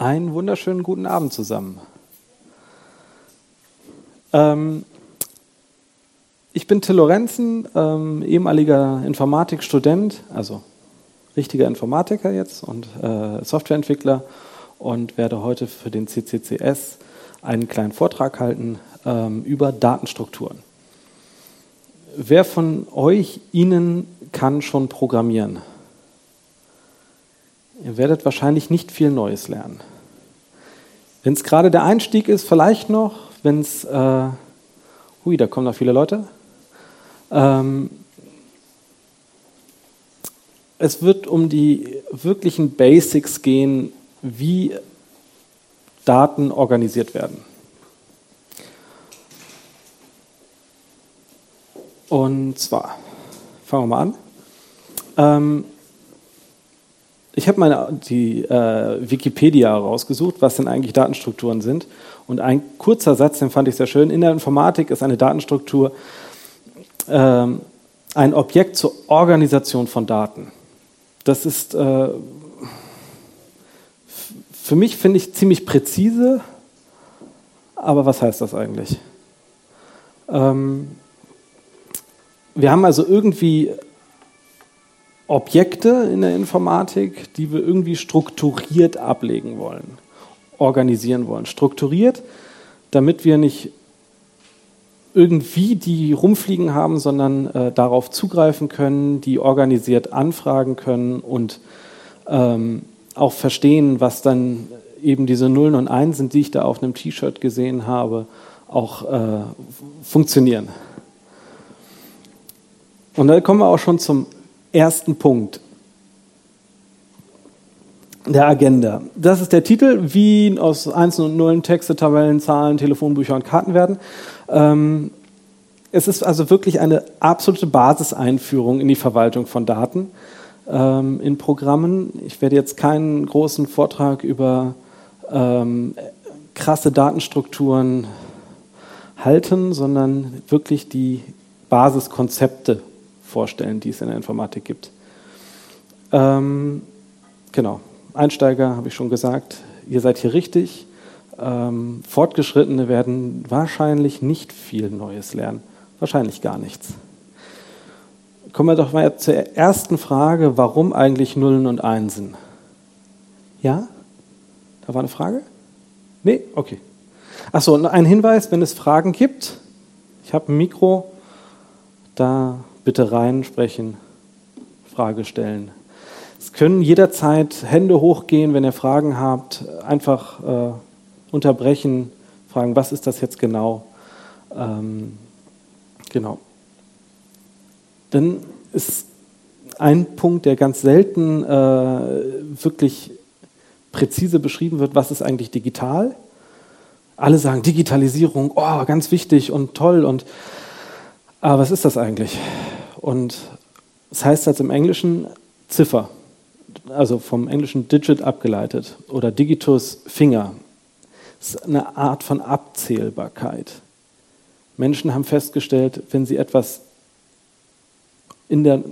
Einen wunderschönen guten Abend zusammen. Ähm, ich bin Till Lorenzen, ähm, ehemaliger Informatikstudent, also richtiger Informatiker jetzt und äh, Softwareentwickler und werde heute für den CCCS einen kleinen Vortrag halten ähm, über Datenstrukturen. Wer von euch Ihnen kann schon programmieren? Ihr werdet wahrscheinlich nicht viel Neues lernen. Wenn es gerade der Einstieg ist, vielleicht noch, wenn es, äh, hui, da kommen noch viele Leute. Ähm, es wird um die wirklichen Basics gehen, wie Daten organisiert werden. Und zwar, fangen wir mal an. Ähm, ich habe mal die äh, Wikipedia rausgesucht, was denn eigentlich Datenstrukturen sind. Und ein kurzer Satz, den fand ich sehr schön. In der Informatik ist eine Datenstruktur ähm, ein Objekt zur Organisation von Daten. Das ist äh, für mich, finde ich, ziemlich präzise. Aber was heißt das eigentlich? Ähm, wir haben also irgendwie Objekte in der Informatik, die wir irgendwie strukturiert ablegen wollen, organisieren wollen. Strukturiert, damit wir nicht irgendwie die rumfliegen haben, sondern äh, darauf zugreifen können, die organisiert anfragen können und ähm, auch verstehen, was dann eben diese Nullen und Einsen, die ich da auf einem T-Shirt gesehen habe, auch äh, funktionieren. Und da kommen wir auch schon zum ersten Punkt der Agenda. Das ist der Titel, wie aus Einsen und Nullen Texte, Tabellen, Zahlen, Telefonbücher und Karten werden. Ähm, es ist also wirklich eine absolute Basiseinführung in die Verwaltung von Daten ähm, in Programmen. Ich werde jetzt keinen großen Vortrag über ähm, krasse Datenstrukturen halten, sondern wirklich die Basiskonzepte vorstellen, die es in der Informatik gibt. Ähm, genau, Einsteiger habe ich schon gesagt, ihr seid hier richtig. Ähm, Fortgeschrittene werden wahrscheinlich nicht viel Neues lernen, wahrscheinlich gar nichts. Kommen wir doch mal zur ersten Frage, warum eigentlich Nullen und Einsen? Ja? Da war eine Frage? Nee? Okay. Achso, ein Hinweis, wenn es Fragen gibt, ich habe ein Mikro, da bitte reinsprechen, Frage stellen. Es können jederzeit Hände hochgehen, wenn ihr Fragen habt, einfach äh, unterbrechen, fragen, was ist das jetzt genau? Ähm, genau. Dann ist ein Punkt, der ganz selten äh, wirklich präzise beschrieben wird, was ist eigentlich digital? Alle sagen Digitalisierung, oh, ganz wichtig und toll und aber was ist das eigentlich? Und es das heißt jetzt im Englischen Ziffer, also vom englischen Digit abgeleitet oder Digitus Finger. Das ist eine Art von Abzählbarkeit. Menschen haben festgestellt, wenn sie etwas in der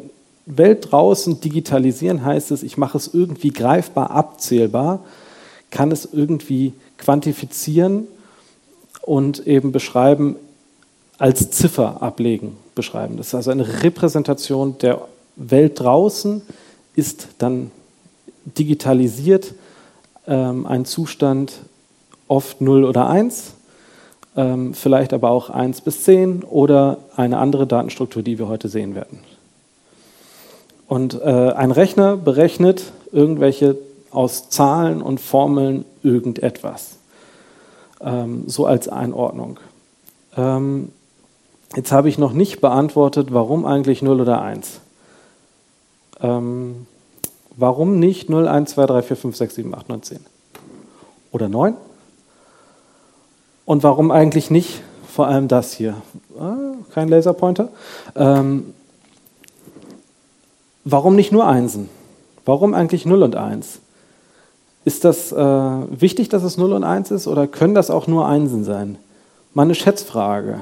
Welt draußen digitalisieren, heißt es, ich mache es irgendwie greifbar, abzählbar, kann es irgendwie quantifizieren und eben beschreiben, als Ziffer ablegen, beschreiben. Das ist also eine Repräsentation der Welt draußen, ist dann digitalisiert, ähm, ein Zustand oft 0 oder 1, ähm, vielleicht aber auch 1 bis 10 oder eine andere Datenstruktur, die wir heute sehen werden. Und äh, ein Rechner berechnet irgendwelche aus Zahlen und Formeln irgendetwas. Ähm, so als Einordnung. Ähm, jetzt habe ich noch nicht beantwortet, warum eigentlich 0 oder 1. Ähm, warum nicht 0, 1, 2, 3, 4, 5, 6, 7, 8, 9, 10? Oder 9? Und warum eigentlich nicht vor allem das hier? Ah, kein Laserpointer. Ähm, Warum nicht nur Einsen? Warum eigentlich 0 und 1? Ist das äh, wichtig, dass es 0 und 1 ist oder können das auch nur Einsen sein? Mal eine Schätzfrage.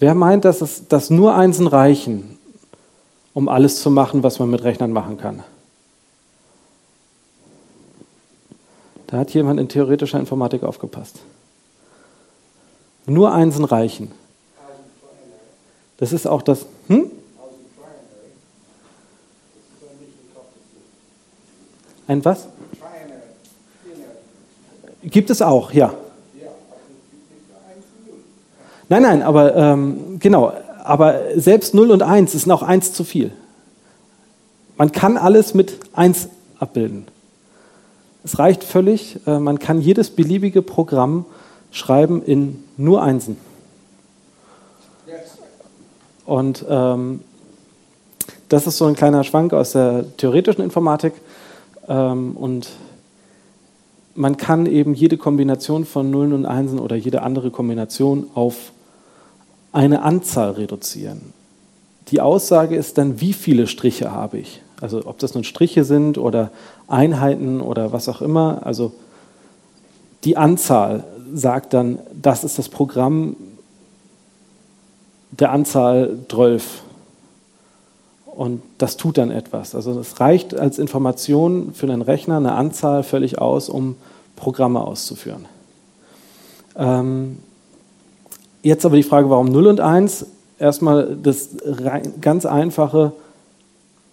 Wer meint, dass, es, dass nur Einsen reichen, um alles zu machen, was man mit Rechnern machen kann? Da hat jemand in theoretischer Informatik aufgepasst. Nur Einsen reichen. Das ist auch das. Hm? Ein was? Gibt es auch, ja. Nein, nein, aber ähm, genau, aber selbst 0 und 1 ist noch 1 zu viel. Man kann alles mit 1 abbilden. Es reicht völlig, äh, man kann jedes beliebige Programm schreiben in nur Einsen. Und ähm, das ist so ein kleiner Schwank aus der theoretischen Informatik. Ähm, und man kann eben jede Kombination von Nullen und Einsen oder jede andere Kombination auf eine Anzahl reduzieren. Die Aussage ist dann, wie viele Striche habe ich? Also ob das nun Striche sind oder Einheiten oder was auch immer. Also die Anzahl sagt dann, das ist das Programm der Anzahl 12. Und das tut dann etwas. Also es reicht als Information für den Rechner eine Anzahl völlig aus, um Programme auszuführen. Ähm, jetzt aber die Frage, warum 0 und 1? Erstmal das ganz einfache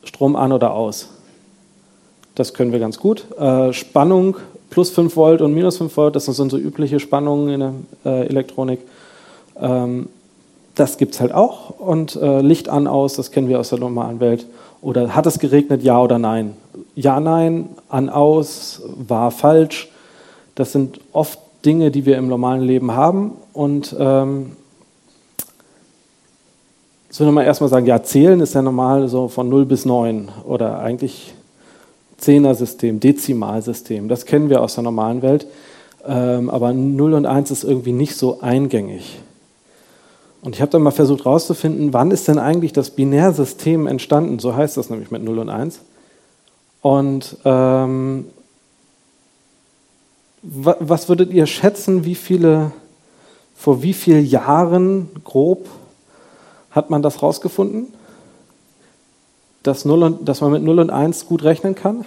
Strom an oder aus. Das können wir ganz gut. Äh, Spannung plus 5 Volt und minus 5 Volt, das sind so übliche Spannungen in der äh, Elektronik. Ähm, das gibt es halt auch. Und äh, Licht an, aus, das kennen wir aus der normalen Welt. Oder hat es geregnet, ja oder nein? Ja, nein, an, aus, war falsch. Das sind oft Dinge, die wir im normalen Leben haben. Und ähm, so wir mal erstmal sagen, ja, zählen ist ja normal so von 0 bis 9 oder eigentlich Zehner-System, Dezimalsystem. Das kennen wir aus der normalen Welt. Ähm, aber 0 und 1 ist irgendwie nicht so eingängig. Und ich habe dann mal versucht herauszufinden, wann ist denn eigentlich das Binärsystem entstanden? So heißt das nämlich mit 0 und 1. Und ähm, was würdet ihr schätzen, wie viele, vor wie vielen Jahren grob hat man das rausgefunden? Dass, 0 und, dass man mit 0 und 1 gut rechnen kann?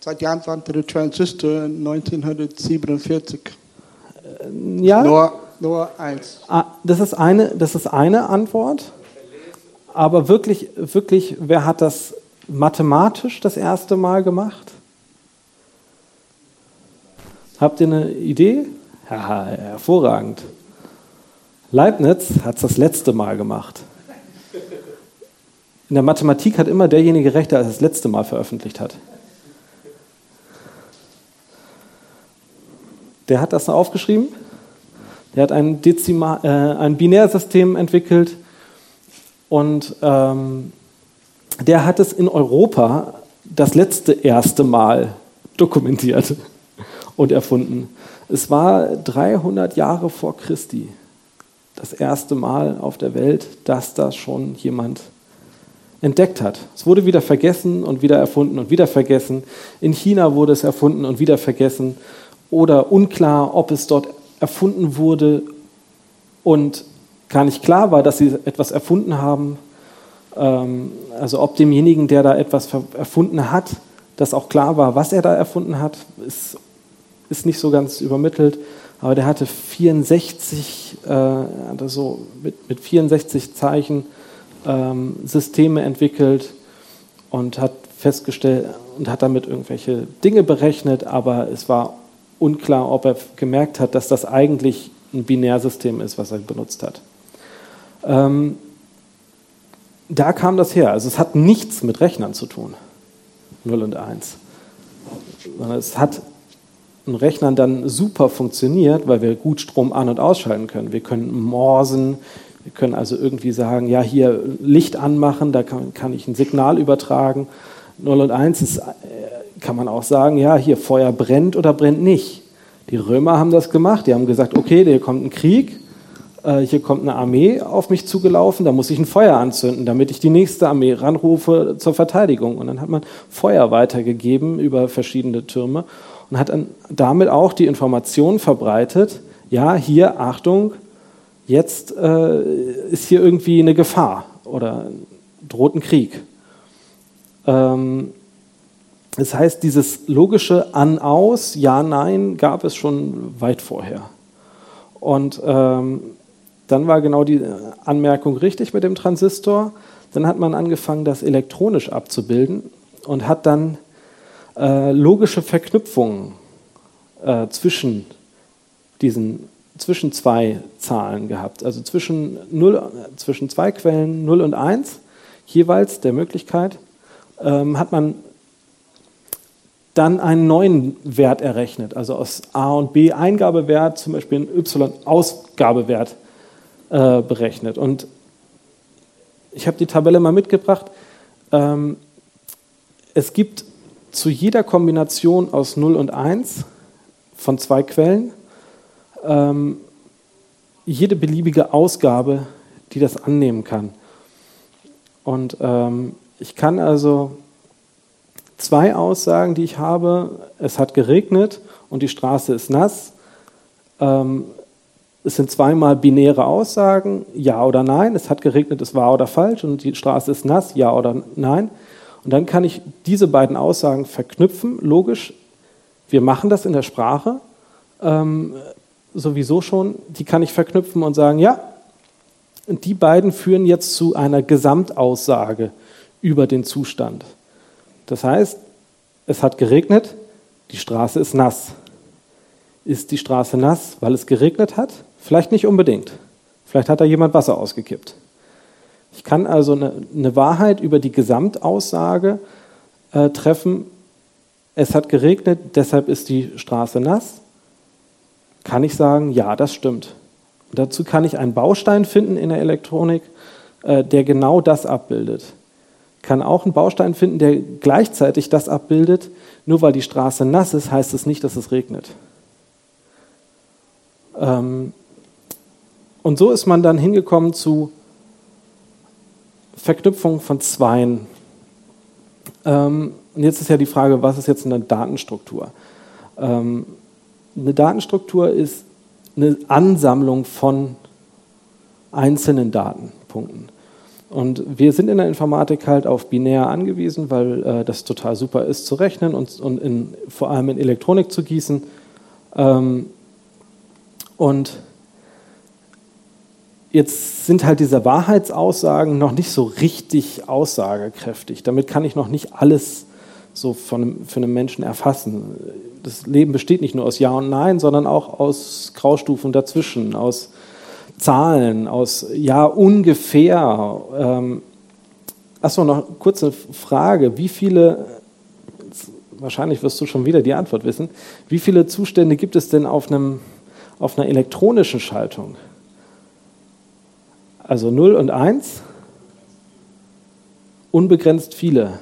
Seit die der Transistor 1947. Ja. Nur, nur eins. Ah, das ist eine, das ist eine Antwort. Aber wirklich, wirklich, wer hat das mathematisch das erste Mal gemacht? Habt ihr eine Idee? Ja, hervorragend. Leibniz hat es das letzte Mal gemacht. In der Mathematik hat immer derjenige recht, der es das letzte Mal veröffentlicht hat. Der hat das aufgeschrieben. Der hat ein, Dezimal, äh, ein Binärsystem entwickelt und ähm, der hat es in Europa das letzte erste Mal dokumentiert und erfunden. Es war 300 Jahre vor Christi das erste Mal auf der Welt, dass das schon jemand entdeckt hat. Es wurde wieder vergessen und wieder erfunden und wieder vergessen. In China wurde es erfunden und wieder vergessen oder unklar, ob es dort erfunden wurde und gar nicht klar war, dass sie etwas erfunden haben. Ähm, also ob demjenigen, der da etwas erfunden hat, das auch klar war, was er da erfunden hat, ist, ist nicht so ganz übermittelt. Aber der hatte 64, äh, also mit, mit 64 Zeichen ähm, Systeme entwickelt und hat festgestellt und hat damit irgendwelche Dinge berechnet, aber es war unklar, ob er gemerkt hat, dass das eigentlich ein Binärsystem ist, was er benutzt hat. Ähm, da kam das her. Also es hat nichts mit Rechnern zu tun. 0 und 1. Sondern es hat in Rechnern dann super funktioniert, weil wir gut Strom an- und ausschalten können. Wir können morsen, wir können also irgendwie sagen, ja, hier Licht anmachen, da kann, kann ich ein Signal übertragen. 0 und 1 ist, äh, kann man auch sagen, ja, hier Feuer brennt oder brennt nicht. Die Römer haben das gemacht, die haben gesagt, okay, hier kommt ein Krieg, äh, hier kommt eine Armee auf mich zugelaufen, da muss ich ein Feuer anzünden, damit ich die nächste Armee ranrufe zur Verteidigung. Und dann hat man Feuer weitergegeben über verschiedene Türme und hat dann damit auch die Information verbreitet, ja, hier, Achtung, jetzt äh, ist hier irgendwie eine Gefahr oder droht ein Krieg. Ähm, das heißt, dieses logische An-Aus, Ja, Nein gab es schon weit vorher. Und ähm, dann war genau die Anmerkung richtig mit dem Transistor. Dann hat man angefangen, das elektronisch abzubilden und hat dann äh, logische Verknüpfungen äh, zwischen diesen zwischen zwei Zahlen gehabt, also zwischen, 0, zwischen zwei Quellen 0 und 1 jeweils der Möglichkeit, ähm, hat man dann einen neuen Wert errechnet, also aus A und B Eingabewert, zum Beispiel einen Y Ausgabewert äh, berechnet. Und ich habe die Tabelle mal mitgebracht. Ähm, es gibt zu jeder Kombination aus 0 und 1 von zwei Quellen ähm, jede beliebige Ausgabe, die das annehmen kann. Und ähm, ich kann also zwei Aussagen, die ich habe, es hat geregnet und die Straße ist nass. Ähm, es sind zweimal binäre Aussagen, ja oder nein. Es hat geregnet, es war oder falsch und die Straße ist nass, ja oder nein. Und dann kann ich diese beiden Aussagen verknüpfen, logisch. Wir machen das in der Sprache ähm, sowieso schon. Die kann ich verknüpfen und sagen, ja, und die beiden führen jetzt zu einer Gesamtaussage über den Zustand. Das heißt, es hat geregnet, die Straße ist nass. Ist die Straße nass, weil es geregnet hat? Vielleicht nicht unbedingt. Vielleicht hat da jemand Wasser ausgekippt. Ich kann also eine, eine Wahrheit über die Gesamtaussage äh, treffen. Es hat geregnet, deshalb ist die Straße nass. Kann ich sagen, ja, das stimmt. dazu kann ich einen Baustein finden in der Elektronik, äh, der genau das abbildet. Kann auch einen Baustein finden, der gleichzeitig das abbildet. Nur weil die Straße nass ist, heißt es nicht, dass es regnet. Ähm, und so ist man dann hingekommen zu Verknüpfung von Zweien. Ähm, und jetzt ist ja die Frage, was ist jetzt eine Datenstruktur? Ähm, eine Datenstruktur ist eine Ansammlung von einzelnen Datenpunkten. Und wir sind in der Informatik halt auf binär angewiesen, weil äh, das total super ist zu rechnen und, und in, vor allem in Elektronik zu gießen. Ähm, und jetzt sind halt diese Wahrheitsaussagen noch nicht so richtig aussagekräftig. Damit kann ich noch nicht alles so von, für einen Menschen erfassen. Das Leben besteht nicht nur aus Ja und Nein, sondern auch aus Graustufen dazwischen, aus Zahlen, aus Ja ungefähr. Ähm, Achso, noch kurze Frage. Wie viele, wahrscheinlich wirst du schon wieder die Antwort wissen, wie viele Zustände gibt es denn auf, einem, auf einer elektronischen Schaltung? Also 0 und 1? Unbegrenzt viele.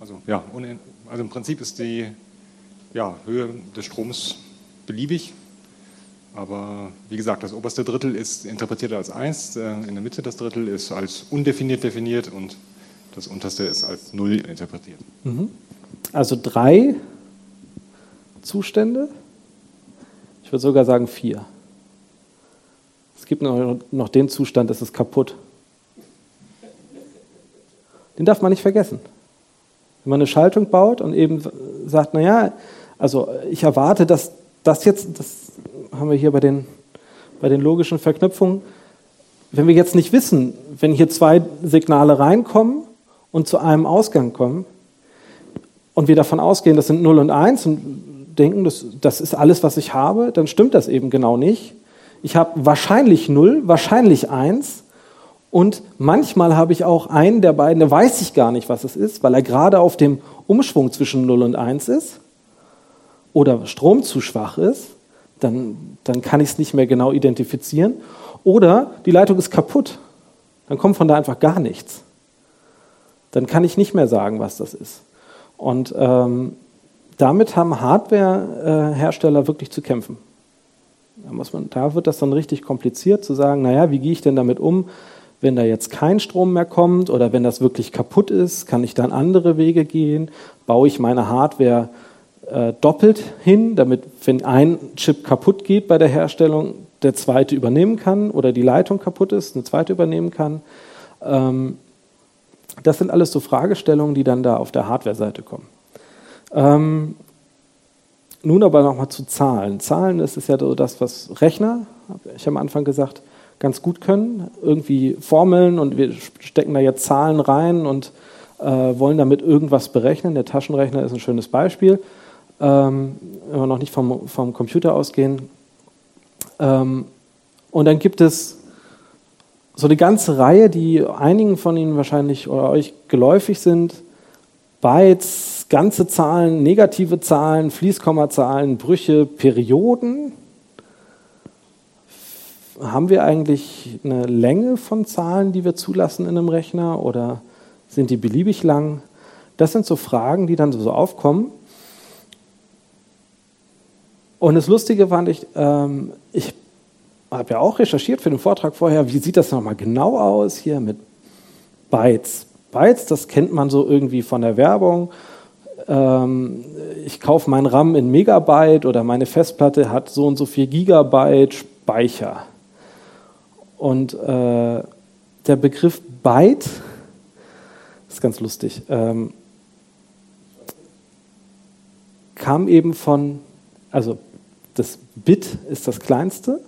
Also, ja, also im Prinzip ist die ja, Höhe des Stroms beliebig. Aber wie gesagt, das oberste Drittel ist interpretiert als 1, äh, in der Mitte das Drittel ist als undefiniert definiert und das unterste ist als 0 interpretiert. Mhm. Also drei Zustände? Ich würde sogar sagen vier. Es gibt noch, den Zustand, das ist kaputt. Den darf man nicht vergessen. Wenn man eine Schaltung baut und eben sagt, naja, also ich erwarte, dass das jetzt, das haben wir hier bei den, bei den logischen Verknüpfungen, wenn wir jetzt nicht wissen, wenn hier zwei Signale reinkommen und zu einem Ausgang kommen und wir davon ausgehen, das sind 0 und 1 und denken, das, das ist alles, was ich habe, dann stimmt das eben genau nicht. Ich habe wahrscheinlich 0, wahrscheinlich 1 und manchmal habe ich auch einen der beiden, der weiß ich gar nicht, was es ist, weil er gerade auf dem Umschwung zwischen 0 und 1 ist oder Strom zu schwach ist, dann, dann kann ich es nicht mehr genau identifizieren. Oder die Leitung ist kaputt, dann kommt von da einfach gar nichts. Dann kann ich nicht mehr sagen, was das ist. Und ähm, damit haben Hardware-Hersteller wirklich zu kämpfen. Da, man, da wird das dann richtig kompliziert zu sagen, naja, wie gehe ich denn damit um? wenn da jetzt kein Strom mehr kommt oder wenn das wirklich kaputt ist, kann ich dann andere Wege gehen? Baue ich meine Hardware äh, doppelt hin, damit, wenn ein Chip kaputt geht bei der Herstellung, der zweite übernehmen kann oder die Leitung kaputt ist, eine zweite übernehmen kann. Ähm, das sind alles so Fragestellungen, die dann da auf der Hardware-Seite kommen. Ähm, nun aber nochmal zu Zahlen. Zahlen ist es ja so das, was Rechner, habe ich am Anfang gesagt, ganz gut können. Irgendwie Formeln und wir stecken da jetzt Zahlen rein und äh, wollen damit irgendwas berechnen. Der Taschenrechner ist ein schönes Beispiel. Ähm, wenn wir noch nicht vom, vom Computer ausgehen. Ähm, und dann gibt es so eine ganze Reihe, die einigen von Ihnen wahrscheinlich oder euch geläufig sind. Bytes, ganze Zahlen, negative Zahlen, Fließkommazahlen, Brüche, Perioden. Haben wir eigentlich eine Länge von Zahlen, die wir zulassen in einem Rechner oder sind die beliebig lang? Das sind so Fragen, die dann so aufkommen. Und das Lustige fand ich, ähm, ich habe ja auch recherchiert für den Vortrag vorher, wie sieht das nochmal genau aus hier mit Bytes. Bytes, das kennt man so irgendwie von der Werbung. Ähm, ich kaufe mein RAM in Megabyte oder meine Festplatte hat so und so viel Gigabyte Speicher. Und äh, der Begriff Byte ist ganz lustig. Ähm, kam eben von, also das Bit ist das kleinste,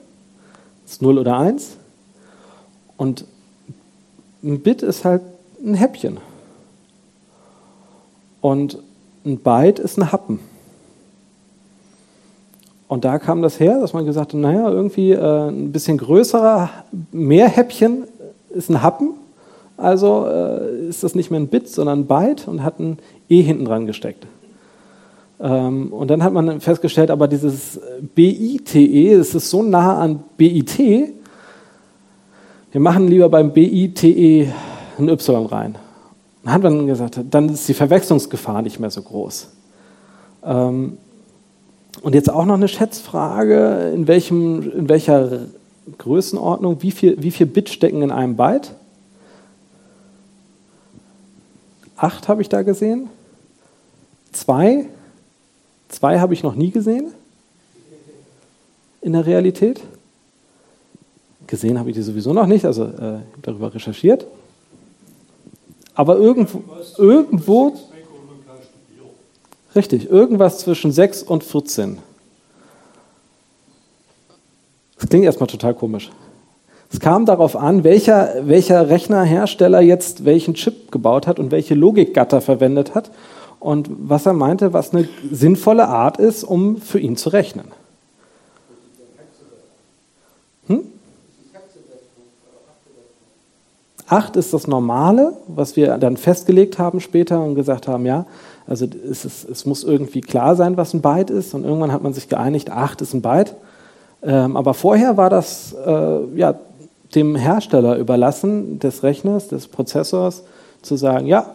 ist 0 oder 1. Und ein Bit ist halt ein Häppchen. Und ein Byte ist ein Happen. Und da kam das her, dass man gesagt hat, naja, irgendwie äh, ein bisschen größerer, mehr Häppchen ist ein Happen. Also äh, ist das nicht mehr ein Bit, sondern ein Byte und hat ein E hinten dran gesteckt. Ähm, und dann hat man festgestellt, aber dieses BITE, es ist so nah an BIT, wir machen lieber beim BITE ein Y rein. Dann hat man gesagt, dann ist die Verwechslungsgefahr nicht mehr so groß. Ähm, und jetzt auch noch eine Schätzfrage, in, welchem, in welcher Größenordnung, wie viel, wie viel Bit stecken in einem Byte? Acht habe ich da gesehen. Zwei? Zwei habe ich noch nie gesehen in der Realität. Gesehen habe ich die sowieso noch nicht, also äh, darüber recherchiert. Aber irgendwo, irgendwo richtig, irgendwas zwischen 6 und 14. Das klingt erstmal total komisch. Es kam darauf an, welcher, welcher Rechnerhersteller jetzt welchen Chip gebaut hat und welche Logikgatter verwendet hat und was er meinte, was eine sinnvolle Art ist, um für ihn zu rechnen. Hm? Acht ist das Normale, was wir dann festgelegt haben später und gesagt haben, ja, also es, ist, es muss irgendwie klar sein, was ein Byte ist. Und irgendwann hat man sich geeinigt, acht ist ein Byte. Ähm, aber vorher war das äh, ja, dem Hersteller überlassen, des Rechners, des Prozessors, zu sagen, ja,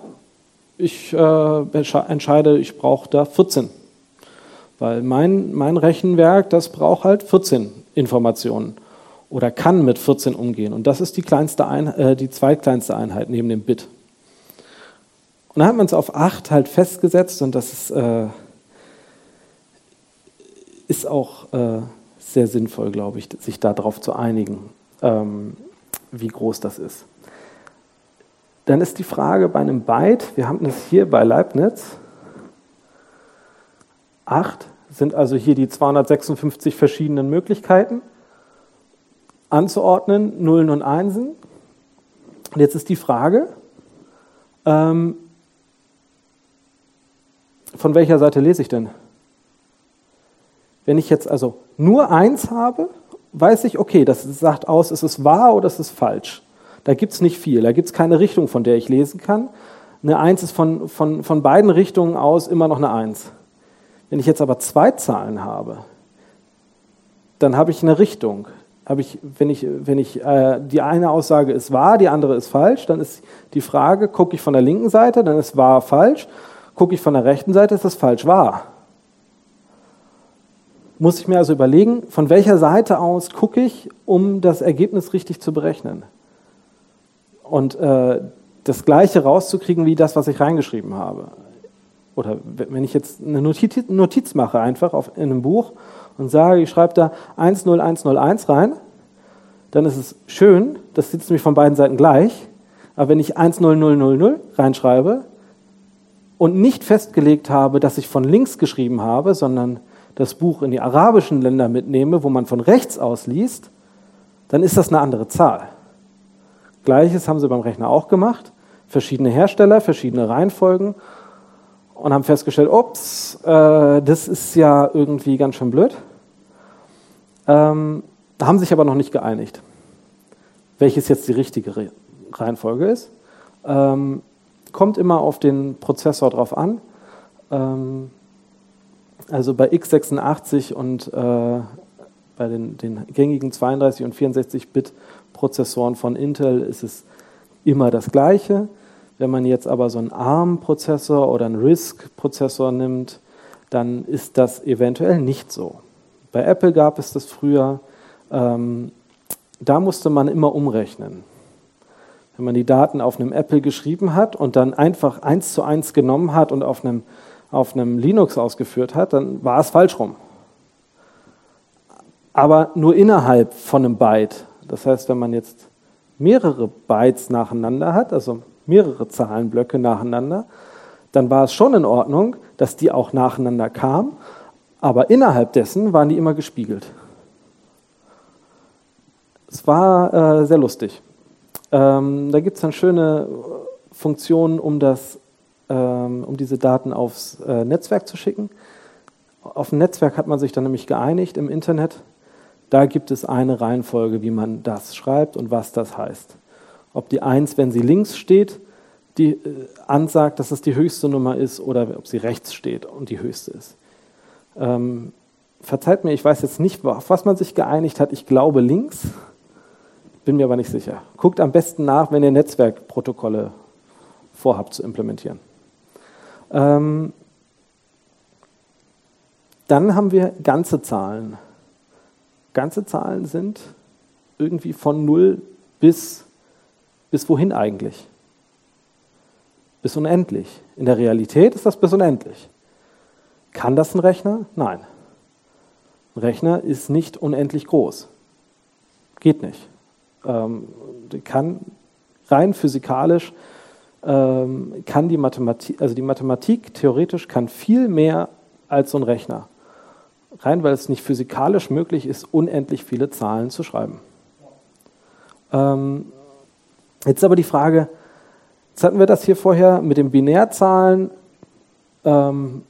ich äh, entscheide, ich brauche da 14. Weil mein, mein Rechenwerk, das braucht halt 14 Informationen oder kann mit 14 umgehen. Und das ist die, kleinste Ein äh, die zweitkleinste Einheit neben dem Bit. Und dann hat man es auf 8 halt festgesetzt und das ist, äh, ist auch äh, sehr sinnvoll, glaube ich, sich darauf zu einigen, ähm, wie groß das ist. Dann ist die Frage bei einem Byte, wir haben das hier bei Leibniz, 8 sind also hier die 256 verschiedenen Möglichkeiten anzuordnen, Nullen und Einsen. Und jetzt ist die Frage, ähm, von welcher Seite lese ich denn? Wenn ich jetzt also nur eins habe, weiß ich, okay, das sagt aus, ist es wahr oder ist es falsch. Da gibt es nicht viel, da gibt es keine Richtung, von der ich lesen kann. Eine Eins ist von, von, von beiden Richtungen aus immer noch eine Eins. Wenn ich jetzt aber zwei Zahlen habe, dann habe ich eine Richtung. Habe ich, wenn ich, wenn ich äh, die eine Aussage ist wahr, die andere ist falsch, dann ist die Frage, gucke ich von der linken Seite, dann ist wahr falsch. Gucke ich von der rechten Seite, ist das falsch wahr. Muss ich mir also überlegen, von welcher Seite aus gucke ich, um das Ergebnis richtig zu berechnen und äh, das Gleiche rauszukriegen wie das, was ich reingeschrieben habe. oder wenn ich jetzt eine Notiz, Notiz mache einfach auf, in einem Buch und sage, ich schreibe da 10101 rein, dann ist es schön, das sitzt nämlich von beiden Seiten gleich, aber wenn ich 10000 reinschreibe und nicht festgelegt habe, dass ich von links geschrieben habe, sondern das Buch in die arabischen Länder mitnehme, wo man von rechts aus liest, dann ist das eine andere Zahl. Gleiches haben sie beim Rechner auch gemacht. Verschiedene Hersteller, verschiedene Reihenfolgen und haben festgestellt, ups, äh, das ist ja irgendwie ganz schön blöd. Ähm, haben sich aber noch nicht geeinigt, welches jetzt die richtige Re Reihenfolge ist. Ähm, kommt immer auf den Prozessor drauf an. Ähm, also bei x86 und äh, bei den, den, gängigen 32 und 64-Bit Prozessoren von Intel ist es immer das Gleiche. Wenn man jetzt aber so einen ARM-Prozessor oder einen RISC-Prozessor nimmt, dann ist das eventuell nicht so. Bei Apple gab es das früher. Ähm, da musste man immer umrechnen. Wenn man die Daten auf einem Apple geschrieben hat und dann einfach eins zu eins genommen hat und auf einem, auf einem Linux ausgeführt hat, dann war es falsch rum. Aber nur innerhalb von einem Byte. Das heißt, wenn man jetzt mehrere Bytes nacheinander hat, also mehrere Zahlenblöcke nacheinander, dann war es schon in Ordnung, dass die auch nacheinander kamen, aber innerhalb dessen waren die immer gespiegelt. Es war äh, sehr lustig. Ähm, da gibt es dann schöne Funktionen, um, das, ähm, um diese Daten aufs äh, Netzwerk zu schicken. Auf dem Netzwerk hat man sich dann nämlich geeinigt im Internet. Da gibt es eine Reihenfolge, wie man das schreibt und was das heißt. Ob die 1, wenn sie links steht, die äh, ansagt, dass es die höchste Nummer ist, oder ob sie rechts steht und die höchste ist. Ähm, verzeiht mir, ich weiß jetzt nicht, auf was man sich geeinigt hat. Ich glaube links, bin mir aber nicht sicher. Guckt am besten nach, wenn ihr Netzwerkprotokolle vorhabt zu implementieren. Ähm, dann haben wir ganze Zahlen. Ganze Zahlen sind irgendwie von 0 bis, bis wohin eigentlich? Bis unendlich. In der Realität ist das bis unendlich. Kann das ein Rechner? Nein. Ein Rechner ist nicht unendlich groß. Geht nicht. Ähm, kann rein physikalisch ähm, kann die Mathematik, also die Mathematik theoretisch kann viel mehr als so ein Rechner. Rein, weil es nicht physikalisch möglich ist, unendlich viele Zahlen zu schreiben. Ähm, jetzt aber die Frage, jetzt hatten wir das hier vorher mit den Binärzahlen. Ähm,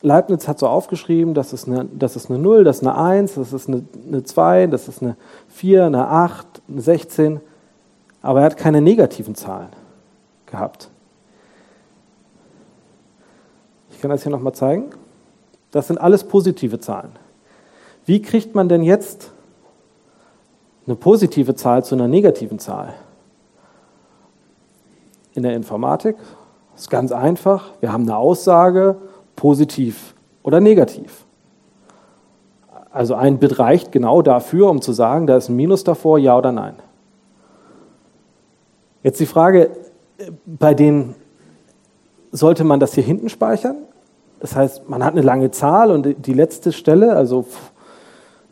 Leibniz hat so aufgeschrieben, das ist, eine, das ist eine 0, das ist eine 1, das ist eine, eine 2, das ist eine 4, eine 8, eine 16. Aber er hat keine negativen Zahlen gehabt. Ich kann das hier nochmal zeigen. Das sind alles positive Zahlen. Wie kriegt man denn jetzt eine positive Zahl zu einer negativen Zahl? In der Informatik ist ganz einfach. Wir haben eine Aussage, positiv oder negativ. Also ein Bit reicht genau dafür, um zu sagen, da ist ein Minus davor, ja oder nein. Jetzt die Frage, bei denen sollte man das hier hinten speichern? Das heißt, man hat eine lange Zahl und die letzte Stelle, also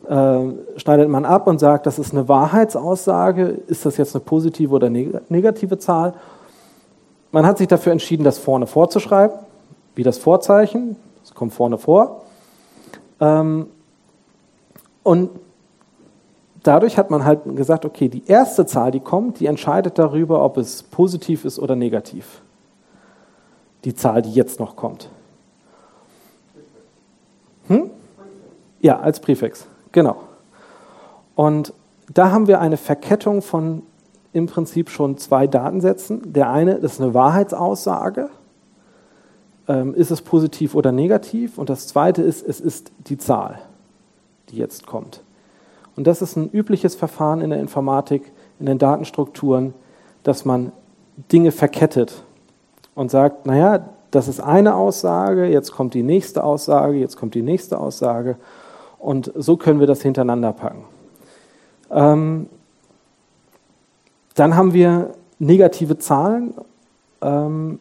äh, schneidet man ab und sagt, das ist eine Wahrheitsaussage, ist das jetzt eine positive oder negative Zahl? Man hat sich dafür entschieden, das vorne vorzuschreiben, wie das Vorzeichen, das kommt vorne vor. Ähm, und dadurch hat man halt gesagt, okay, die erste Zahl, die kommt, die entscheidet darüber, ob es positiv ist oder negativ. Die Zahl, die jetzt noch kommt. Ja, als Präfix, genau. Und da haben wir eine Verkettung von im Prinzip schon zwei Datensätzen. Der eine ist eine Wahrheitsaussage. Ähm, ist es positiv oder negativ? Und das zweite ist, es ist die Zahl, die jetzt kommt. Und das ist ein übliches Verfahren in der Informatik, in den Datenstrukturen, dass man Dinge verkettet und sagt, naja, das ist eine Aussage, jetzt kommt die nächste Aussage, jetzt kommt die nächste Aussage. Und so können wir das hintereinander packen. Ähm, dann haben wir negative Zahlen. Ähm,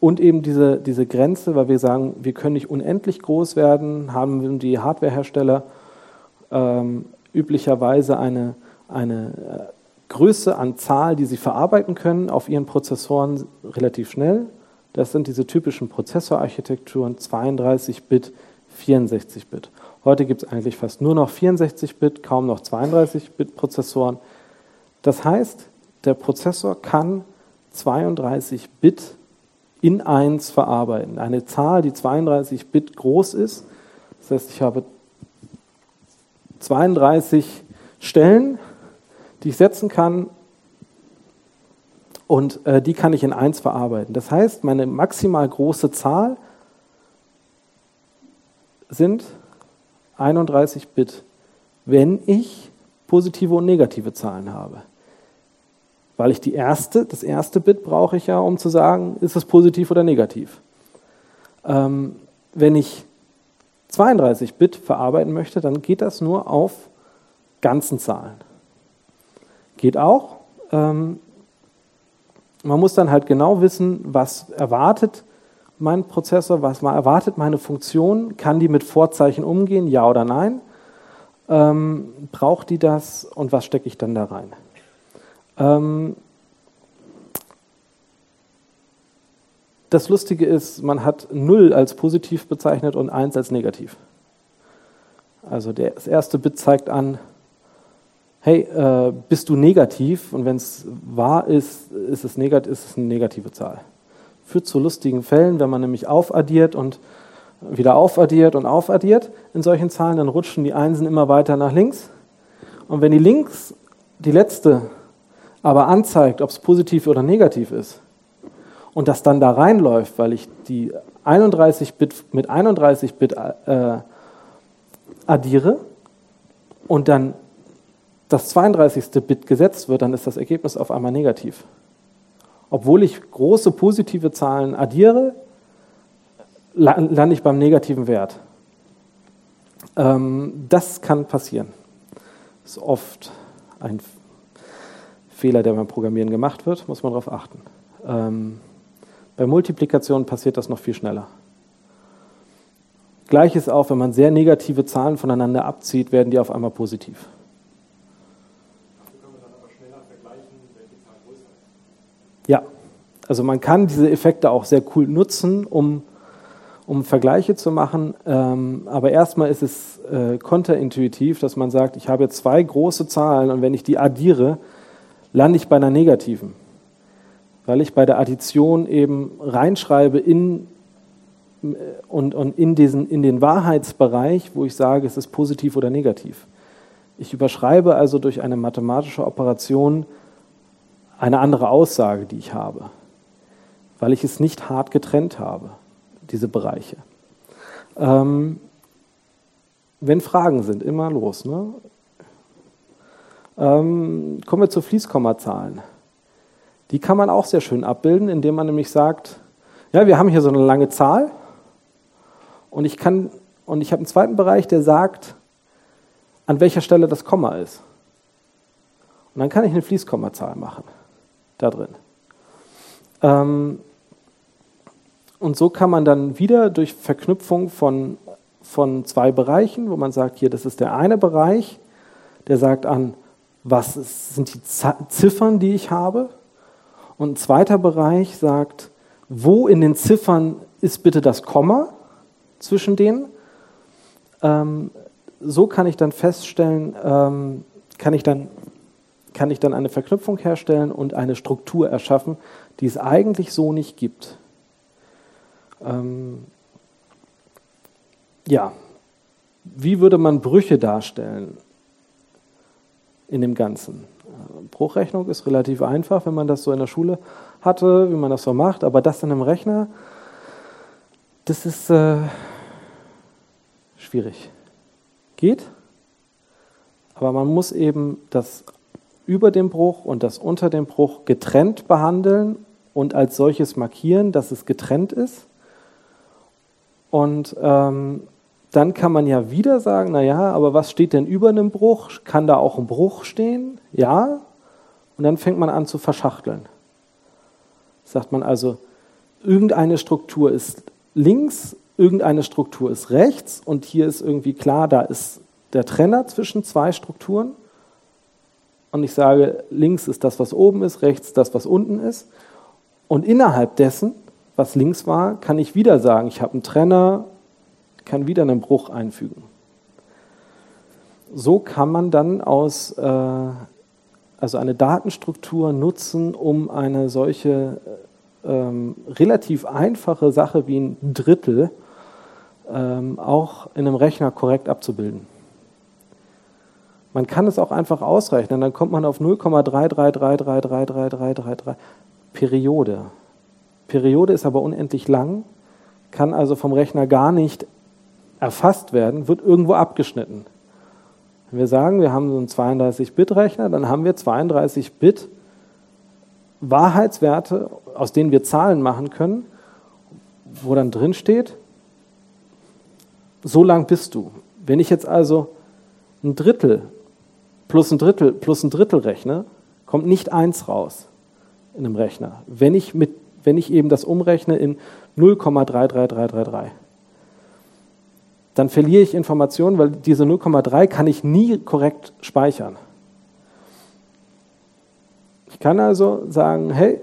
und eben diese, diese Grenze, weil wir sagen, wir können nicht unendlich groß werden, haben die Hardwarehersteller ähm, üblicherweise eine, eine äh, Größe an Zahl, die sie verarbeiten können auf ihren Prozessoren relativ schnell. Das sind diese typischen Prozessorarchitekturen 32-Bit, 64-Bit. Heute gibt es eigentlich fast nur noch 64-Bit, kaum noch 32-Bit-Prozessoren. Das heißt, der Prozessor kann 32 Bit in 1 verarbeiten. Eine Zahl, die 32 Bit groß ist. Das heißt, ich habe 32 Stellen, die ich setzen kann und äh, die kann ich in 1 verarbeiten. Das heißt, meine maximal große Zahl sind 31 Bit, wenn ich positive und negative Zahlen habe. Weil ich die erste, das erste Bit brauche ich ja, um zu sagen, ist es positiv oder negativ. Ähm, wenn ich 32 Bit verarbeiten möchte, dann geht das nur auf ganzen Zahlen. Geht auch. Ähm, man muss dann halt genau wissen, was erwartet mein Prozessor, was man erwartet meine Funktion, kann die mit Vorzeichen umgehen, ja oder nein? Ähm, braucht die das und was stecke ich dann da rein? Ähm, das Lustige ist, man hat 0 als positiv bezeichnet und 1 als negativ. Also das erste Bit zeigt an, hey, äh, bist du negativ? Und wenn es wahr ist, ist es, negat ist es eine negative Zahl. Führt zu lustigen Fällen, wenn man nämlich aufaddiert und wieder aufaddiert und aufaddiert in solchen Zahlen, dann rutschen die Einsen immer weiter nach links. Und wenn die links, die letzte aber anzeigt, ob es positiv oder negativ ist, und das dann da reinläuft, weil ich die 31 Bit mit 31 Bit äh, addiere und dann das 32. Bit gesetzt wird, dann ist das Ergebnis auf einmal negativ. Obwohl ich große positive Zahlen addiere, lande ich beim negativen Wert. Ähm, das kann passieren. Das ist oft ein Fehler, der beim Programmieren gemacht wird, muss man darauf achten. Ähm, bei Multiplikation passiert das noch viel schneller. Gleiches auch, wenn man sehr negative Zahlen voneinander abzieht, werden die auf einmal positiv. Ja, also man kann diese Effekte auch sehr cool nutzen, um, um Vergleiche zu machen. Ähm, aber erstmal ist es äh, konterintuitiv, dass man sagt, ich habe zwei große Zahlen und wenn ich die addiere, lande ich bei einer negativen, weil ich bei der Addition eben reinschreibe in, und, und in, diesen, in den Wahrheitsbereich, wo ich sage, es ist positiv oder negativ. Ich überschreibe also durch eine mathematische Operation eine andere Aussage, die ich habe, weil ich es nicht hart getrennt habe, diese Bereiche. Ähm, wenn Fragen sind, immer los. Ne? Ähm, kommen wir zu Fließkommazahlen. Die kann man auch sehr schön abbilden, indem man nämlich sagt, ja, wir haben hier so eine lange Zahl und ich kann und ich habe einen zweiten Bereich, der sagt, an welcher Stelle das Komma ist. Und dann kann ich eine Fließkommazahl machen da drin. Ähm, und so kann man dann wieder durch Verknüpfung von, von zwei Bereichen, wo man sagt, hier, das ist der eine Bereich, der sagt an, was sind die Ziffern, die ich habe. Und ein zweiter Bereich sagt, wo in den Ziffern ist bitte das Komma zwischen denen. Ähm, so kann ich dann feststellen, ähm, kann, ich dann, kann ich dann eine Verknüpfung herstellen und eine Struktur erschaffen, die es eigentlich so nicht gibt. Ähm, ja, wie würde man Brüche darstellen? in dem Ganzen. Bruchrechnung ist relativ einfach, wenn man das so in der Schule hatte, wie man das so macht, aber das dann im Rechner, das ist äh, schwierig. Geht, aber man muss eben das über dem Bruch und das unter dem Bruch getrennt behandeln und als solches markieren, dass es getrennt ist. Und ähm, dann kann man ja wieder sagen, naja, aber was steht denn über einem Bruch? Kann da auch ein Bruch stehen? Ja. Und dann fängt man an zu verschachteln. Sagt man also, irgendeine Struktur ist links, irgendeine Struktur ist rechts und hier ist irgendwie klar, da ist der Trenner zwischen zwei Strukturen. Und ich sage, links ist das, was oben ist, rechts das, was unten ist. Und innerhalb dessen, was links war, kann ich wieder sagen, ich habe einen Trenner, kann wieder einen Bruch einfügen. So kann man dann aus, äh, also eine Datenstruktur nutzen, um eine solche ähm, relativ einfache Sache wie ein Drittel ähm, auch in einem Rechner korrekt abzubilden. Man kann es auch einfach ausrechnen, dann kommt man auf 0,333333333 Periode. Periode ist aber unendlich lang, kann also vom Rechner gar nicht erfasst werden, wird irgendwo abgeschnitten. Wenn wir sagen, wir haben so einen 32-Bit-Rechner, dann haben wir 32 Bit Wahrheitswerte, aus denen wir Zahlen machen können, wo dann drin steht, so lang bist du. Wenn ich jetzt also ein Drittel plus ein Drittel plus ein Drittel rechne, kommt nicht eins raus in einem Rechner. Wenn ich, mit, wenn ich eben das umrechne in 0,33333, dann verliere ich Informationen, weil diese 0,3 kann ich nie korrekt speichern. Ich kann also sagen, hey,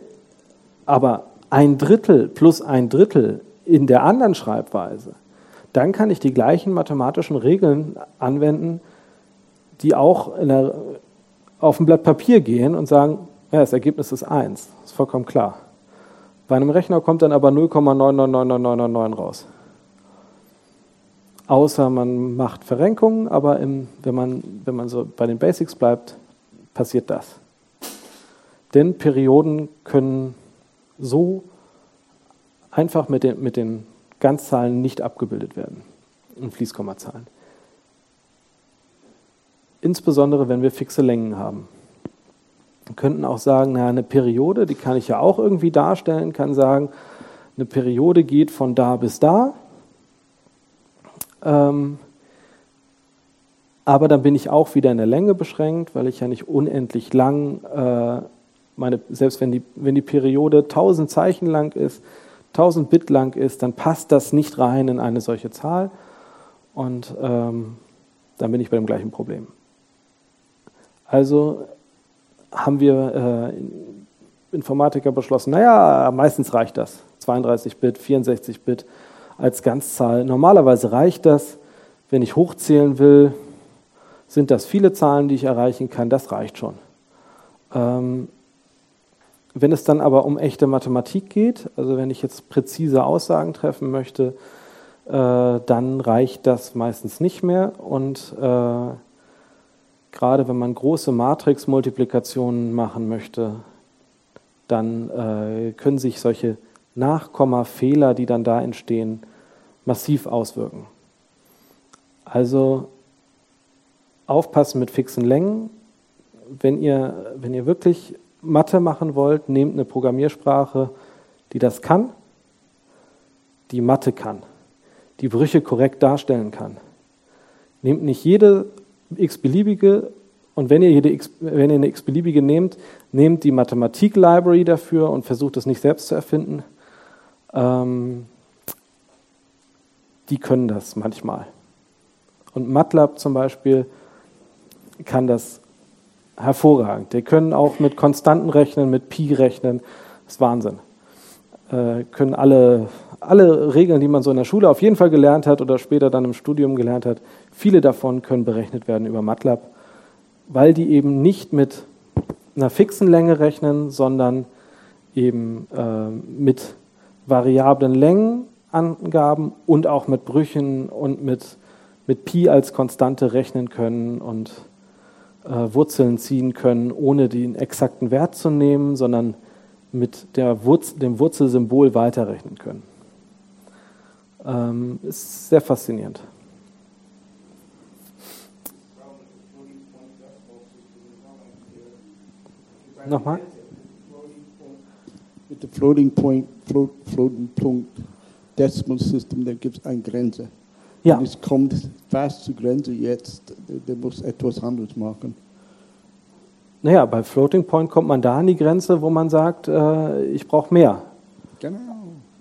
aber ein Drittel plus ein Drittel in der anderen Schreibweise, dann kann ich die gleichen mathematischen Regeln anwenden, die auch der, auf ein Blatt Papier gehen und sagen, ja, das Ergebnis ist 1. Ist vollkommen klar. Bei einem Rechner kommt dann aber 0,999999 raus. Außer man macht Verrenkungen, aber im, wenn, man, wenn man so bei den Basics bleibt, passiert das. Denn Perioden können so einfach mit den, mit den Ganzzahlen nicht abgebildet werden in Fließkommazahlen. Insbesondere wenn wir fixe Längen haben. Wir könnten auch sagen, na, eine Periode, die kann ich ja auch irgendwie darstellen, kann sagen, eine Periode geht von da bis da. Ähm, aber dann bin ich auch wieder in der Länge beschränkt, weil ich ja nicht unendlich lang äh, meine, selbst wenn die, wenn die Periode 1000 Zeichen lang ist, 1000 Bit lang ist, dann passt das nicht rein in eine solche Zahl. Und ähm, dann bin ich bei dem gleichen Problem. Also haben wir äh, Informatiker beschlossen, naja, meistens reicht das. 32 Bit, 64 Bit als Ganzzahl. Normalerweise reicht das. Wenn ich hochzählen will, sind das viele Zahlen, die ich erreichen kann. Das reicht schon. Ähm, wenn es dann aber um echte Mathematik geht, also wenn ich jetzt präzise Aussagen treffen möchte, äh, dann reicht das meistens nicht mehr. Und äh, gerade wenn man große Matrix-Multiplikationen machen möchte, dann äh, können sich solche Nachkommafehler, die dann da entstehen, massiv auswirken. Also aufpassen mit fixen Längen. Wenn ihr, wenn ihr wirklich Mathe machen wollt, nehmt eine Programmiersprache, die das kann, die Mathe kann, die Brüche korrekt darstellen kann. Nehmt nicht jede x-beliebige und wenn ihr, jede x, wenn ihr eine x-beliebige nehmt, nehmt die Mathematik-Library dafür und versucht es nicht selbst zu erfinden. Ähm, die können das manchmal. Und MATLAB zum Beispiel kann das hervorragend. Die können auch mit Konstanten rechnen, mit Pi rechnen. Das ist Wahnsinn. Äh, können alle, alle Regeln, die man so in der Schule auf jeden Fall gelernt hat oder später dann im Studium gelernt hat, viele davon können berechnet werden über MATLAB, weil die eben nicht mit einer fixen Länge rechnen, sondern eben äh, mit variablen Längenangaben und auch mit Brüchen und mit, mit Pi als Konstante rechnen können und äh, Wurzeln ziehen können, ohne den exakten Wert zu nehmen, sondern mit der Wurz dem Wurzelsymbol weiterrechnen können. Ähm, ist sehr faszinierend. Nochmal? Mit dem Floating Point, float, Floating Point Decimal System, da gibt es eine Grenze. Ja. Und es kommt fast zur Grenze jetzt, der muss etwas anderes machen. Naja, bei Floating Point kommt man da an die Grenze, wo man sagt, äh, ich brauche mehr. Genau.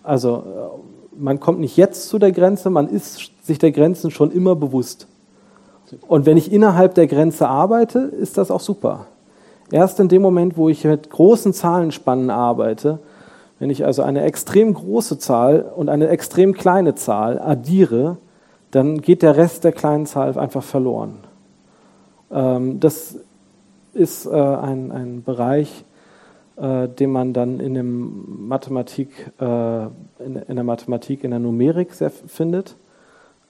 Also äh, man kommt nicht jetzt zu der Grenze, man ist sich der Grenzen schon immer bewusst. Und wenn ich innerhalb der Grenze arbeite, ist das auch super. Erst in dem Moment, wo ich mit großen Zahlenspannen arbeite, wenn ich also eine extrem große Zahl und eine extrem kleine Zahl addiere, dann geht der Rest der kleinen Zahl einfach verloren. Ähm, das ist äh, ein, ein Bereich, äh, den man dann in, dem Mathematik, äh, in, der Mathematik, in der Numerik sehr findet,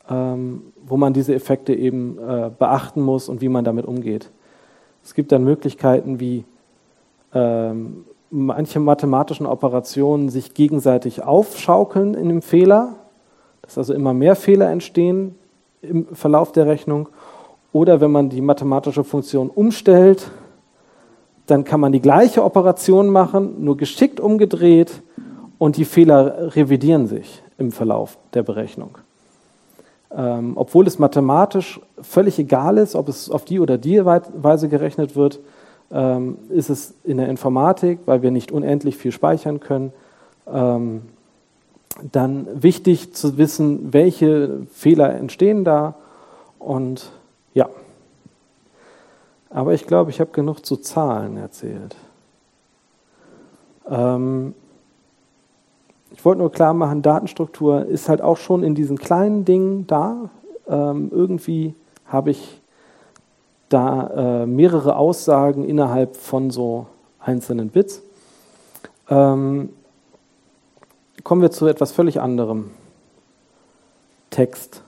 ähm, wo man diese Effekte eben beachten muss und wie man damit umgeht. Es gibt dann Möglichkeiten wie ähm, manche mathematischen Operationen sich gegenseitig aufschaukeln in dem Fehler, dass also immer mehr Fehler entstehen im Verlauf der Rechnung. Oder wenn man die mathematische Funktion umstellt, dann kann man die gleiche Operation machen, nur geschickt umgedreht und die Fehler revidieren sich im Verlauf der Berechnung. Ähm, obwohl es mathematisch völlig egal ist, ob es auf die oder die Weise gerechnet wird, ähm, ist es in der Informatik, weil wir nicht unendlich viel speichern können, ähm, dann wichtig zu wissen, welche Fehler entstehen da und ja. Aber ich glaube, ich habe genug zu Zahlen erzählt. Ähm, ich wollte nur klar machen, Datenstruktur ist halt auch schon in diesen kleinen Dingen da. Ähm, irgendwie habe ich da äh, mehrere Aussagen innerhalb von so einzelnen Bits. Ähm, kommen wir zu etwas völlig anderem. Text.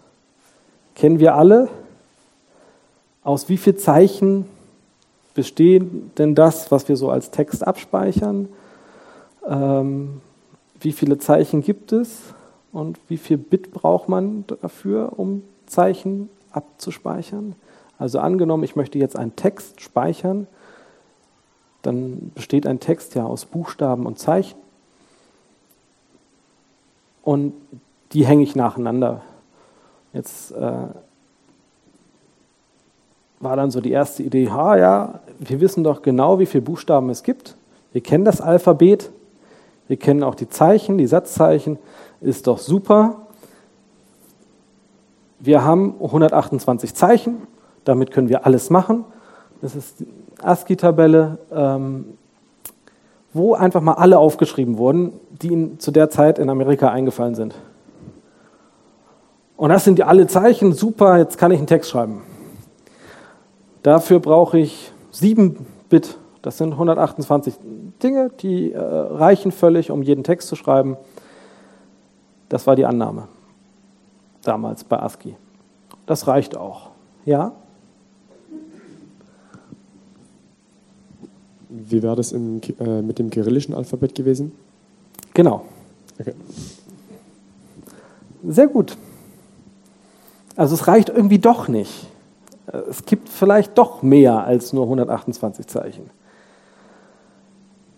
Kennen wir alle? Aus wie vielen Zeichen besteht denn das, was wir so als Text abspeichern? Ähm, wie viele Zeichen gibt es und wie viel Bit braucht man dafür, um Zeichen abzuspeichern? Also angenommen, ich möchte jetzt einen Text speichern, dann besteht ein Text ja aus Buchstaben und Zeichen und die hänge ich nacheinander. Jetzt äh, war dann so die erste Idee, ha ja, wir wissen doch genau, wie viele Buchstaben es gibt. Wir kennen das Alphabet, wir kennen auch die Zeichen, die Satzzeichen, ist doch super. Wir haben 128 Zeichen, damit können wir alles machen. Das ist die ASCII-Tabelle, ähm, wo einfach mal alle aufgeschrieben wurden, die Ihnen zu der Zeit in Amerika eingefallen sind. Und das sind die alle Zeichen, super, jetzt kann ich einen Text schreiben. Dafür brauche ich 7 Bit, das sind 128 Dinge, die äh, reichen völlig, um jeden Text zu schreiben. Das war die Annahme damals bei ASCII. Das reicht auch. Ja? Wie war das im, äh, mit dem kyrillischen Alphabet gewesen? Genau. Okay. Sehr gut. Also es reicht irgendwie doch nicht. Es gibt vielleicht doch mehr als nur 128 Zeichen.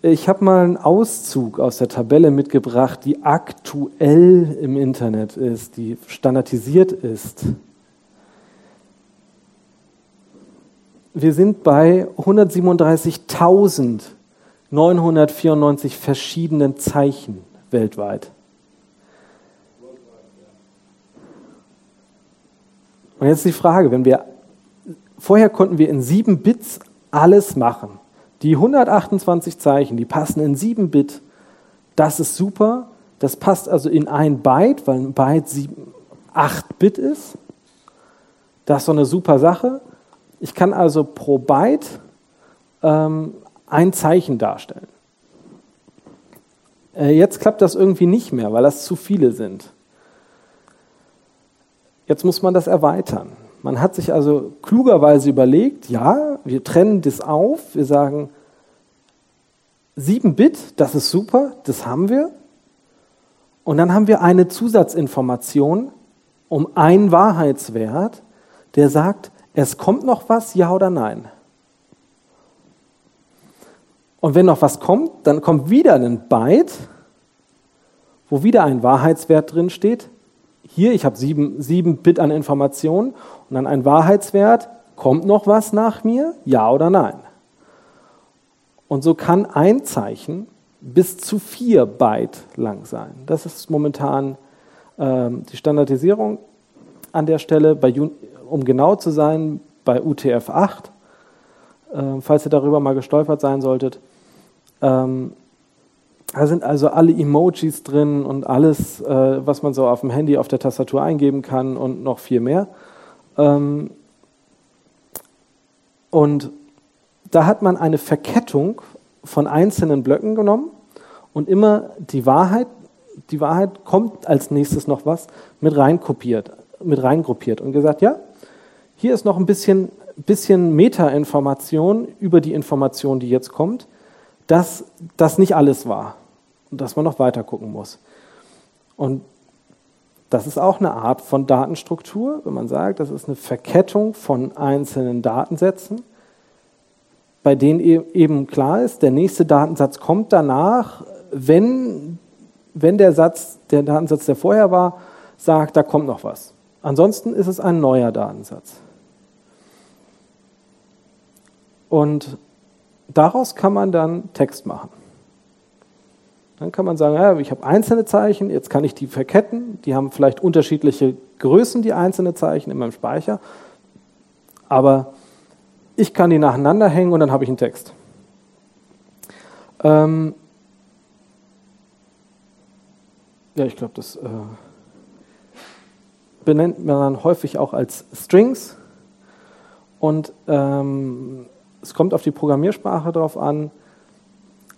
Ich habe mal einen Auszug aus der Tabelle mitgebracht, die aktuell im Internet ist, die standardisiert ist. Wir sind bei 137.994 verschiedenen Zeichen weltweit. Und jetzt die Frage, wenn wir vorher konnten wir in sieben Bits alles machen. Die 128 Zeichen, die passen in sieben Bit. Das ist super. Das passt also in ein Byte, weil ein Byte 7, 8 Bit ist. Das ist so eine super Sache. Ich kann also pro Byte ähm, ein Zeichen darstellen. Äh, jetzt klappt das irgendwie nicht mehr, weil das zu viele sind. Jetzt muss man das erweitern. Man hat sich also klugerweise überlegt, ja, wir trennen das auf, wir sagen 7 Bit, das ist super, das haben wir. Und dann haben wir eine Zusatzinformation um einen Wahrheitswert, der sagt, es kommt noch was, ja oder nein. Und wenn noch was kommt, dann kommt wieder ein Byte, wo wieder ein Wahrheitswert drin steht. Hier, ich habe sieben, sieben Bit an Informationen und dann ein Wahrheitswert, kommt noch was nach mir, ja oder nein. Und so kann ein Zeichen bis zu 4 Byte lang sein. Das ist momentan ähm, die Standardisierung an der Stelle, bei, um genau zu sein, bei UTF-8, äh, falls ihr darüber mal gestolpert sein solltet. Ähm, da sind also alle Emojis drin und alles, äh, was man so auf dem Handy, auf der Tastatur eingeben kann und noch viel mehr. Ähm, und da hat man eine Verkettung von einzelnen Blöcken genommen und immer die Wahrheit, die Wahrheit kommt als nächstes noch was, mit reinkopiert, mit reingruppiert und gesagt, ja, hier ist noch ein bisschen, bisschen Meta-Information über die Information, die jetzt kommt, dass das nicht alles war dass man noch weiter gucken muss. Und das ist auch eine Art von Datenstruktur, wenn man sagt, das ist eine Verkettung von einzelnen Datensätzen, bei denen e-, eben klar ist, der nächste Datensatz kommt danach, wenn, wenn der Satz, der Datensatz, der vorher war, sagt, da kommt noch was. Ansonsten ist es ein neuer Datensatz. Und daraus kann man dann Text machen. Dann kann man sagen, ja, ich habe einzelne Zeichen, jetzt kann ich die verketten. Die haben vielleicht unterschiedliche Größen, die einzelnen Zeichen in meinem Speicher. Aber ich kann die nacheinander hängen und dann habe ich einen Text. Ähm ja, ich glaube, das äh benennt man dann häufig auch als Strings. Und ähm, es kommt auf die Programmiersprache drauf an,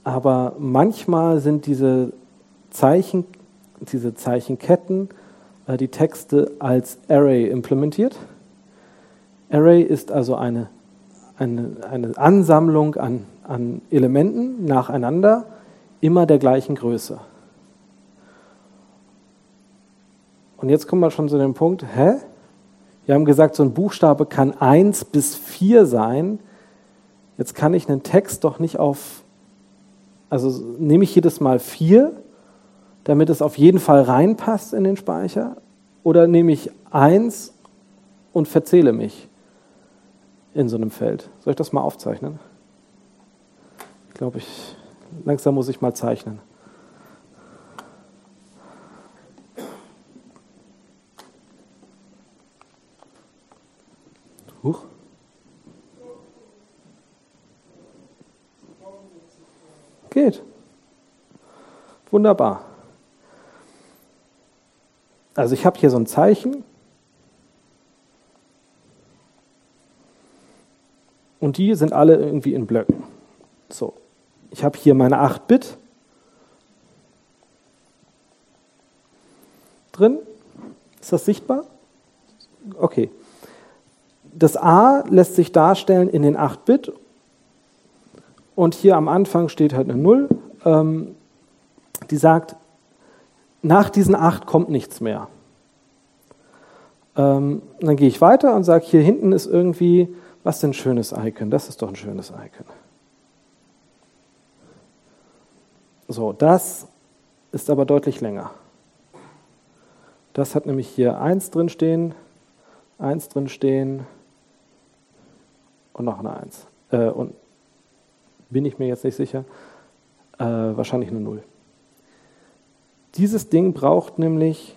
aber manchmal sind diese Zeichen, diese Zeichenketten, äh, die Texte als Array implementiert. Array ist also eine, eine, eine Ansammlung an, an Elementen nacheinander, immer der gleichen Größe. Und jetzt kommen wir schon zu dem Punkt, hä? Wir haben gesagt, so ein Buchstabe kann 1 bis 4 sein. Jetzt kann ich einen Text doch nicht auf also nehme ich jedes Mal vier, damit es auf jeden Fall reinpasst in den Speicher? Oder nehme ich eins und verzähle mich in so einem Feld? Soll ich das mal aufzeichnen? Ich glaube, ich, langsam muss ich mal zeichnen. Geht. Wunderbar. Also ich habe hier so ein Zeichen. Und die sind alle irgendwie in Blöcken. So, ich habe hier meine 8 Bit drin. Ist das sichtbar? Okay. Das A lässt sich darstellen in den 8 Bit und hier am Anfang steht halt eine Null, ähm, die sagt, nach diesen acht kommt nichts mehr. Ähm, dann gehe ich weiter und sage, hier hinten ist irgendwie, was ist ein schönes Icon? Das ist doch ein schönes Icon. So, das ist aber deutlich länger. Das hat nämlich hier 1 drin stehen, 1 drin stehen und noch eine 1. Äh, und bin ich mir jetzt nicht sicher, äh, wahrscheinlich eine Null. Dieses Ding braucht nämlich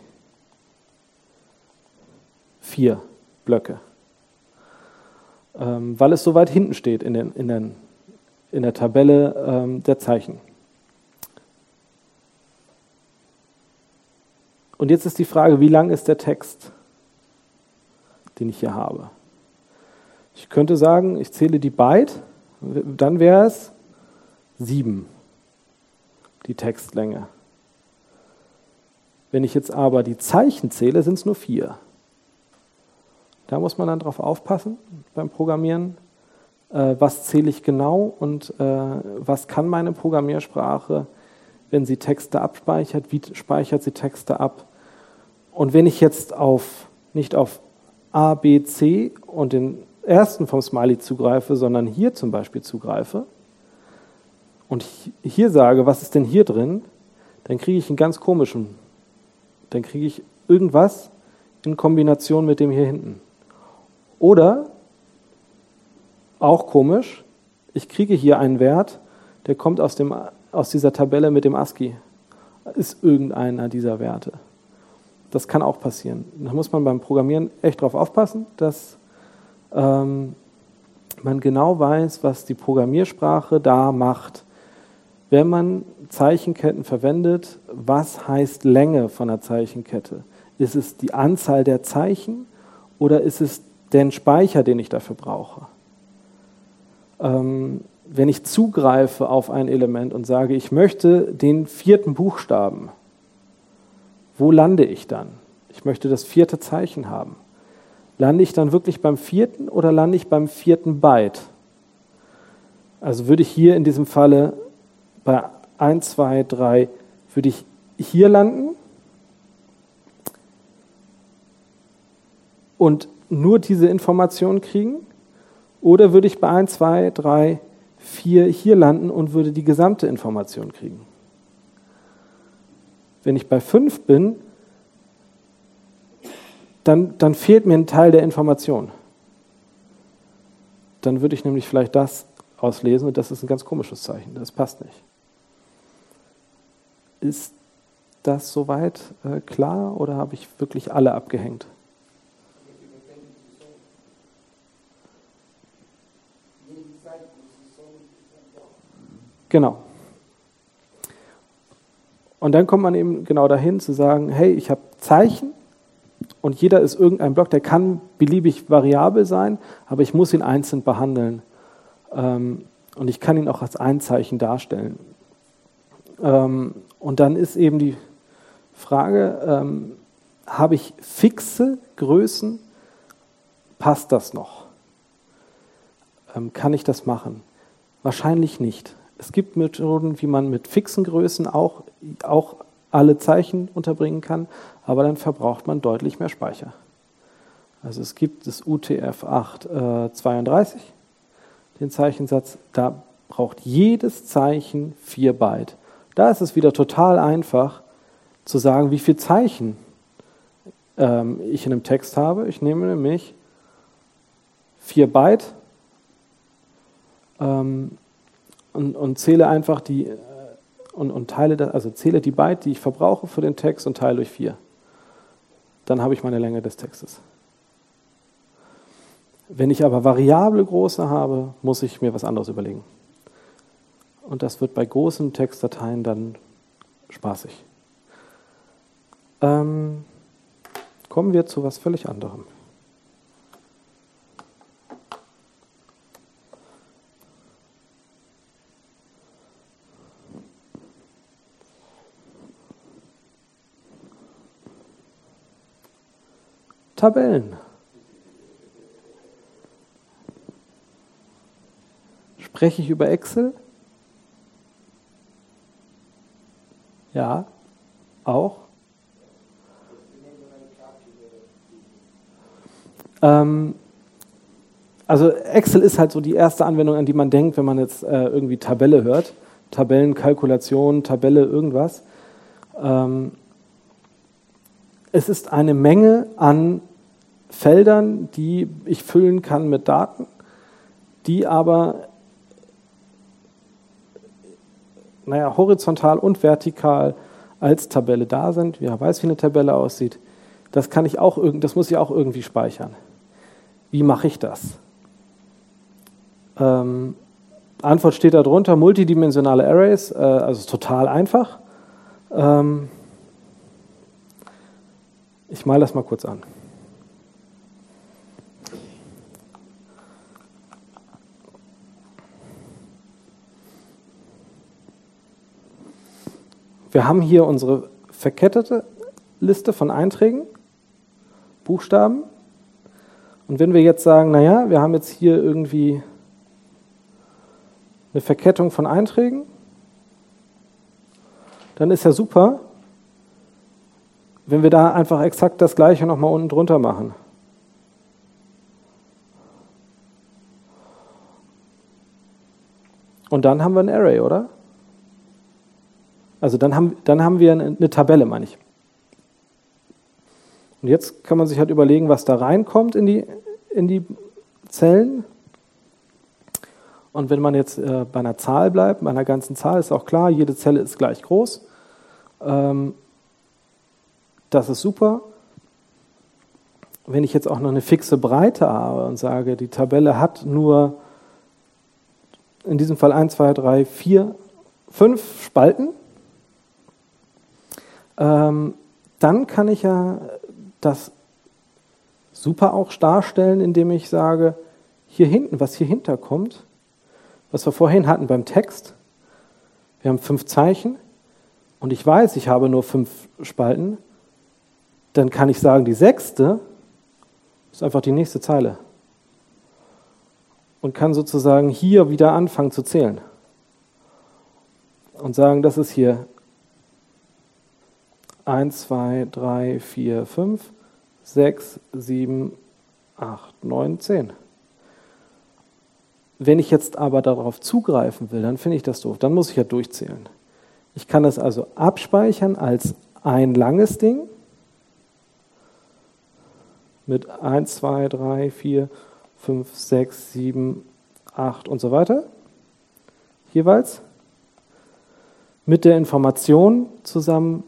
vier Blöcke, ähm, weil es so weit hinten steht in, den, in, den, in der Tabelle ähm, der Zeichen. Und jetzt ist die Frage, wie lang ist der Text, den ich hier habe? Ich könnte sagen, ich zähle die Byte dann wäre es sieben, die Textlänge. Wenn ich jetzt aber die Zeichen zähle, sind es nur vier. Da muss man dann drauf aufpassen beim Programmieren. Äh, was zähle ich genau und äh, was kann meine Programmiersprache, wenn sie Texte abspeichert, wie speichert sie Texte ab? Und wenn ich jetzt auf, nicht auf A, B, C und den ersten vom Smiley zugreife, sondern hier zum Beispiel zugreife und hier sage, was ist denn hier drin, dann kriege ich einen ganz komischen, dann kriege ich irgendwas in Kombination mit dem hier hinten. Oder, auch komisch, ich kriege hier einen Wert, der kommt aus dem aus dieser Tabelle mit dem ASCII ist irgendeiner dieser Werte. Das kann auch passieren. Da muss man beim Programmieren echt drauf aufpassen, dass ähm, man genau weiß, was die Programmiersprache da macht. Wenn man Zeichenketten verwendet, was heißt Länge von einer Zeichenkette? Ist es die Anzahl der Zeichen oder ist es den Speicher, den ich dafür brauche? Ähm, wenn ich zugreife auf ein Element und sage, ich möchte den vierten Buchstaben, wo lande ich dann? Ich möchte das vierte Zeichen haben. Lande ich dann wirklich beim vierten oder lande ich beim vierten Byte? Also würde ich hier in diesem Falle bei 1, 2, 3, würde ich hier landen und nur diese Information kriegen? Oder würde ich bei 1, 2, 3, 4 hier landen und würde die gesamte Information kriegen? Wenn ich bei 5 bin, dann, dann fehlt mir ein Teil der Information. Dann würde ich nämlich vielleicht das auslesen und das ist ein ganz komisches Zeichen. Das passt nicht. Ist das soweit äh, klar oder habe ich wirklich alle abgehängt? Genau. Und dann kommt man eben genau dahin zu sagen, hey, ich habe Zeichen und jeder ist irgendein Block, der kann beliebig variabel sein, aber ich muss ihn einzeln behandeln. Ähm, und ich kann ihn auch als Einzeichen darstellen. Ähm, und dann ist eben die Frage, ähm, habe ich fixe Größen? Passt das noch? kann ich das machen? Wahrscheinlich nicht. Es gibt Methoden, wie man mit fixen Größen auch, auch alle Zeichen unterbringen kann, aber dann verbraucht man deutlich mehr Speicher. Also es gibt das UTF-832, äh, den Zeichensatz, da braucht jedes Zeichen 4 Byte. Da ist es wieder total einfach zu sagen, wie viele Zeichen ähm, ich in einem Text habe. Ich nehme nämlich 4 Byte ähm, und, und, zähle einfach die und, und teile das, also zähle die Byte, die ich verbrauche für den Text und teile durch 4 dann habe ich meine Länge des Textes. Wenn ich aber variable große habe, muss ich mir was anderes überlegen. Und das wird bei großen Textdateien dann spaßig. Ähm, kommen wir zu was völlig anderem. Tabellen. Spreche ich über Excel? Ja, auch. Ähm, also Excel ist halt so die erste Anwendung, an die man denkt, wenn man jetzt äh, irgendwie Tabelle hört. Tabellenkalkulation, Tabelle, irgendwas. Ähm, es ist eine Menge an Feldern, die ich füllen kann mit Daten, die aber naja, horizontal und vertikal als Tabelle da sind. Wer weiß, wie eine Tabelle aussieht. Das, kann ich auch, das muss ich auch irgendwie speichern. Wie mache ich das? Ähm, Antwort steht darunter, multidimensionale Arrays, äh, also total einfach. Ähm, ich male das mal kurz an. Wir haben hier unsere verkettete Liste von Einträgen, Buchstaben. Und wenn wir jetzt sagen, naja, wir haben jetzt hier irgendwie eine Verkettung von Einträgen, dann ist ja super, wenn wir da einfach exakt das gleiche nochmal unten drunter machen. Und dann haben wir ein Array, oder? Also dann haben, dann haben wir eine, eine Tabelle, meine ich. Und jetzt kann man sich halt überlegen, was da reinkommt in die, in die Zellen. Und wenn man jetzt äh, bei einer Zahl bleibt, bei einer ganzen Zahl, ist auch klar, jede Zelle ist gleich groß. Ähm, das ist super. Wenn ich jetzt auch noch eine fixe Breite habe und sage, die Tabelle hat nur in diesem Fall 1, 2, 3, 4, 5 Spalten, ähm, dann kann ich ja das super auch darstellen, indem ich sage, hier hinten, was hier hinter kommt, was wir vorhin hatten beim Text, wir haben fünf Zeichen und ich weiß, ich habe nur fünf Spalten, dann kann ich sagen, die sechste ist einfach die nächste Zeile und kann sozusagen hier wieder anfangen zu zählen und sagen, das ist hier 1, 2, 3, 4, 5, 6, 7, 8, 9, 10. Wenn ich jetzt aber darauf zugreifen will, dann finde ich das doof. Dann muss ich ja durchzählen. Ich kann es also abspeichern als ein langes Ding mit 1, 2, 3, 4, 5, 6, 7, 8 und so weiter. Jeweils. Mit der Information zusammen,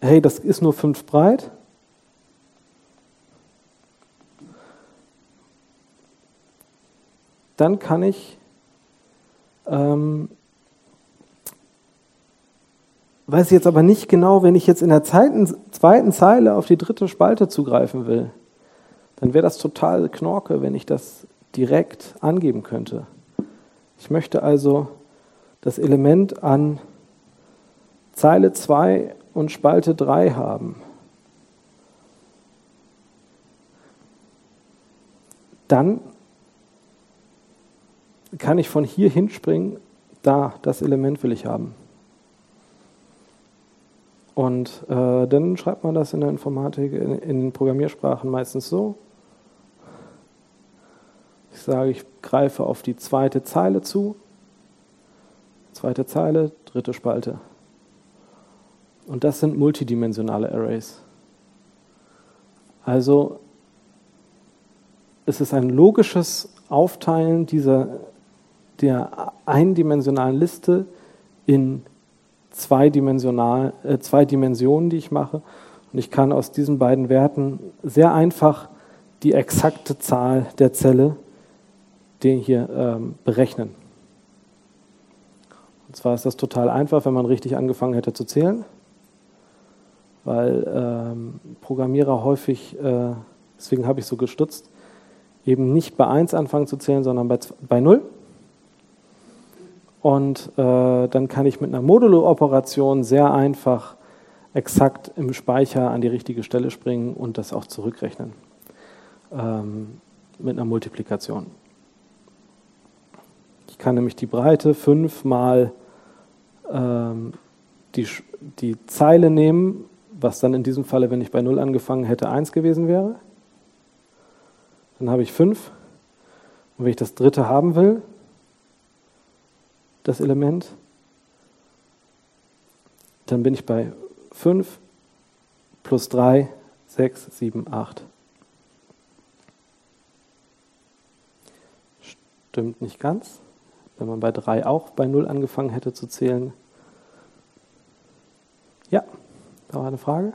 hey, das ist nur 5 breit. Dann kann ich, ähm, weiß jetzt aber nicht genau, wenn ich jetzt in der zweiten, zweiten Zeile auf die dritte Spalte zugreifen will, dann wäre das total Knorke, wenn ich das direkt angeben könnte. Ich möchte also das Element an Zeile 2 und Spalte 3 haben. Dann kann ich von hier hinspringen, da, das Element will ich haben. Und äh, dann schreibt man das in der Informatik, in, in Programmiersprachen meistens so. Ich sage, ich greife auf die zweite Zeile zu. Zweite Zeile, dritte Spalte. Und das sind multidimensionale Arrays. Also es ist ein logisches Aufteilen dieser, der eindimensionalen Liste in zweidimensional, äh, zwei Dimensionen, die ich mache. Und ich kann aus diesen beiden Werten sehr einfach die exakte Zahl der Zelle den hier ähm, berechnen. Und zwar ist das total einfach, wenn man richtig angefangen hätte zu zählen weil ähm, Programmierer häufig, äh, deswegen habe ich so gestutzt, eben nicht bei 1 anfangen zu zählen, sondern bei, bei 0. Und äh, dann kann ich mit einer Modulo-Operation sehr einfach exakt im Speicher an die richtige Stelle springen und das auch zurückrechnen ähm, mit einer Multiplikation. Ich kann nämlich die Breite 5 mal ähm, die, die Zeile nehmen was dann in diesem Falle, wenn ich bei 0 angefangen hätte, 1 gewesen wäre. Dann habe ich 5. Und wenn ich das dritte haben will, das Element, dann bin ich bei 5 plus 3, 6, 7, 8. Stimmt nicht ganz. Wenn man bei 3 auch bei 0 angefangen hätte zu zählen. Ja. Da war eine Frage?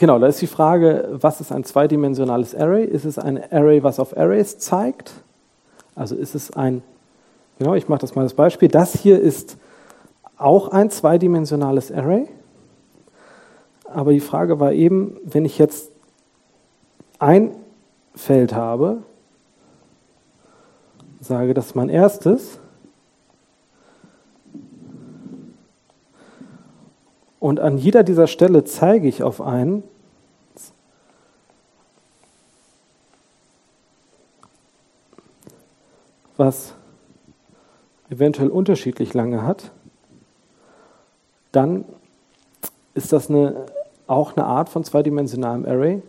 Genau, da ist die Frage, was ist ein zweidimensionales Array? Ist es ein Array, was auf Arrays zeigt? Also ist es ein, genau, ich mache das mal als Beispiel. Das hier ist auch ein zweidimensionales Array. Aber die Frage war eben, wenn ich jetzt ein Feld habe, sage, das ist mein erstes, und an jeder dieser Stelle zeige ich auf einen, was eventuell unterschiedlich lange hat, dann ist das eine, auch eine Art von zweidimensionalem Array.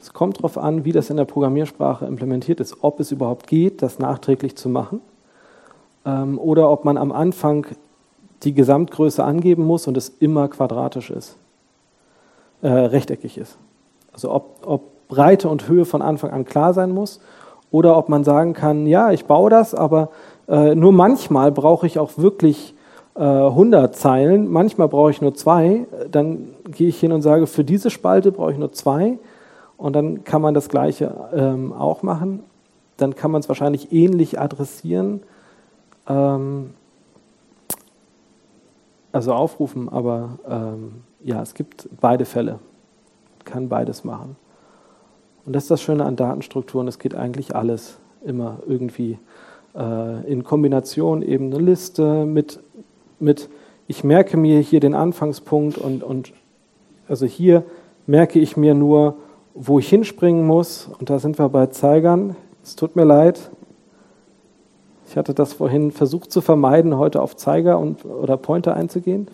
Es kommt darauf an, wie das in der Programmiersprache implementiert ist, ob es überhaupt geht, das nachträglich zu machen ähm, oder ob man am Anfang die Gesamtgröße angeben muss und es immer quadratisch ist, äh, rechteckig ist. Also ob, ob Breite und Höhe von Anfang an klar sein muss oder ob man sagen kann, ja, ich baue das, aber äh, nur manchmal brauche ich auch wirklich 100 Zeilen, manchmal brauche ich nur zwei, dann gehe ich hin und sage, für diese Spalte brauche ich nur zwei. Und dann kann man das gleiche ähm, auch machen. Dann kann man es wahrscheinlich ähnlich adressieren, ähm, also aufrufen, aber ähm, ja, es gibt beide Fälle, kann beides machen. Und das ist das Schöne an Datenstrukturen, es geht eigentlich alles immer irgendwie äh, in Kombination eben eine Liste mit, mit, ich merke mir hier den Anfangspunkt und, und also hier merke ich mir nur, wo ich hinspringen muss. Und da sind wir bei Zeigern. Es tut mir leid. Ich hatte das vorhin versucht zu vermeiden, heute auf Zeiger und, oder Pointer einzugehen.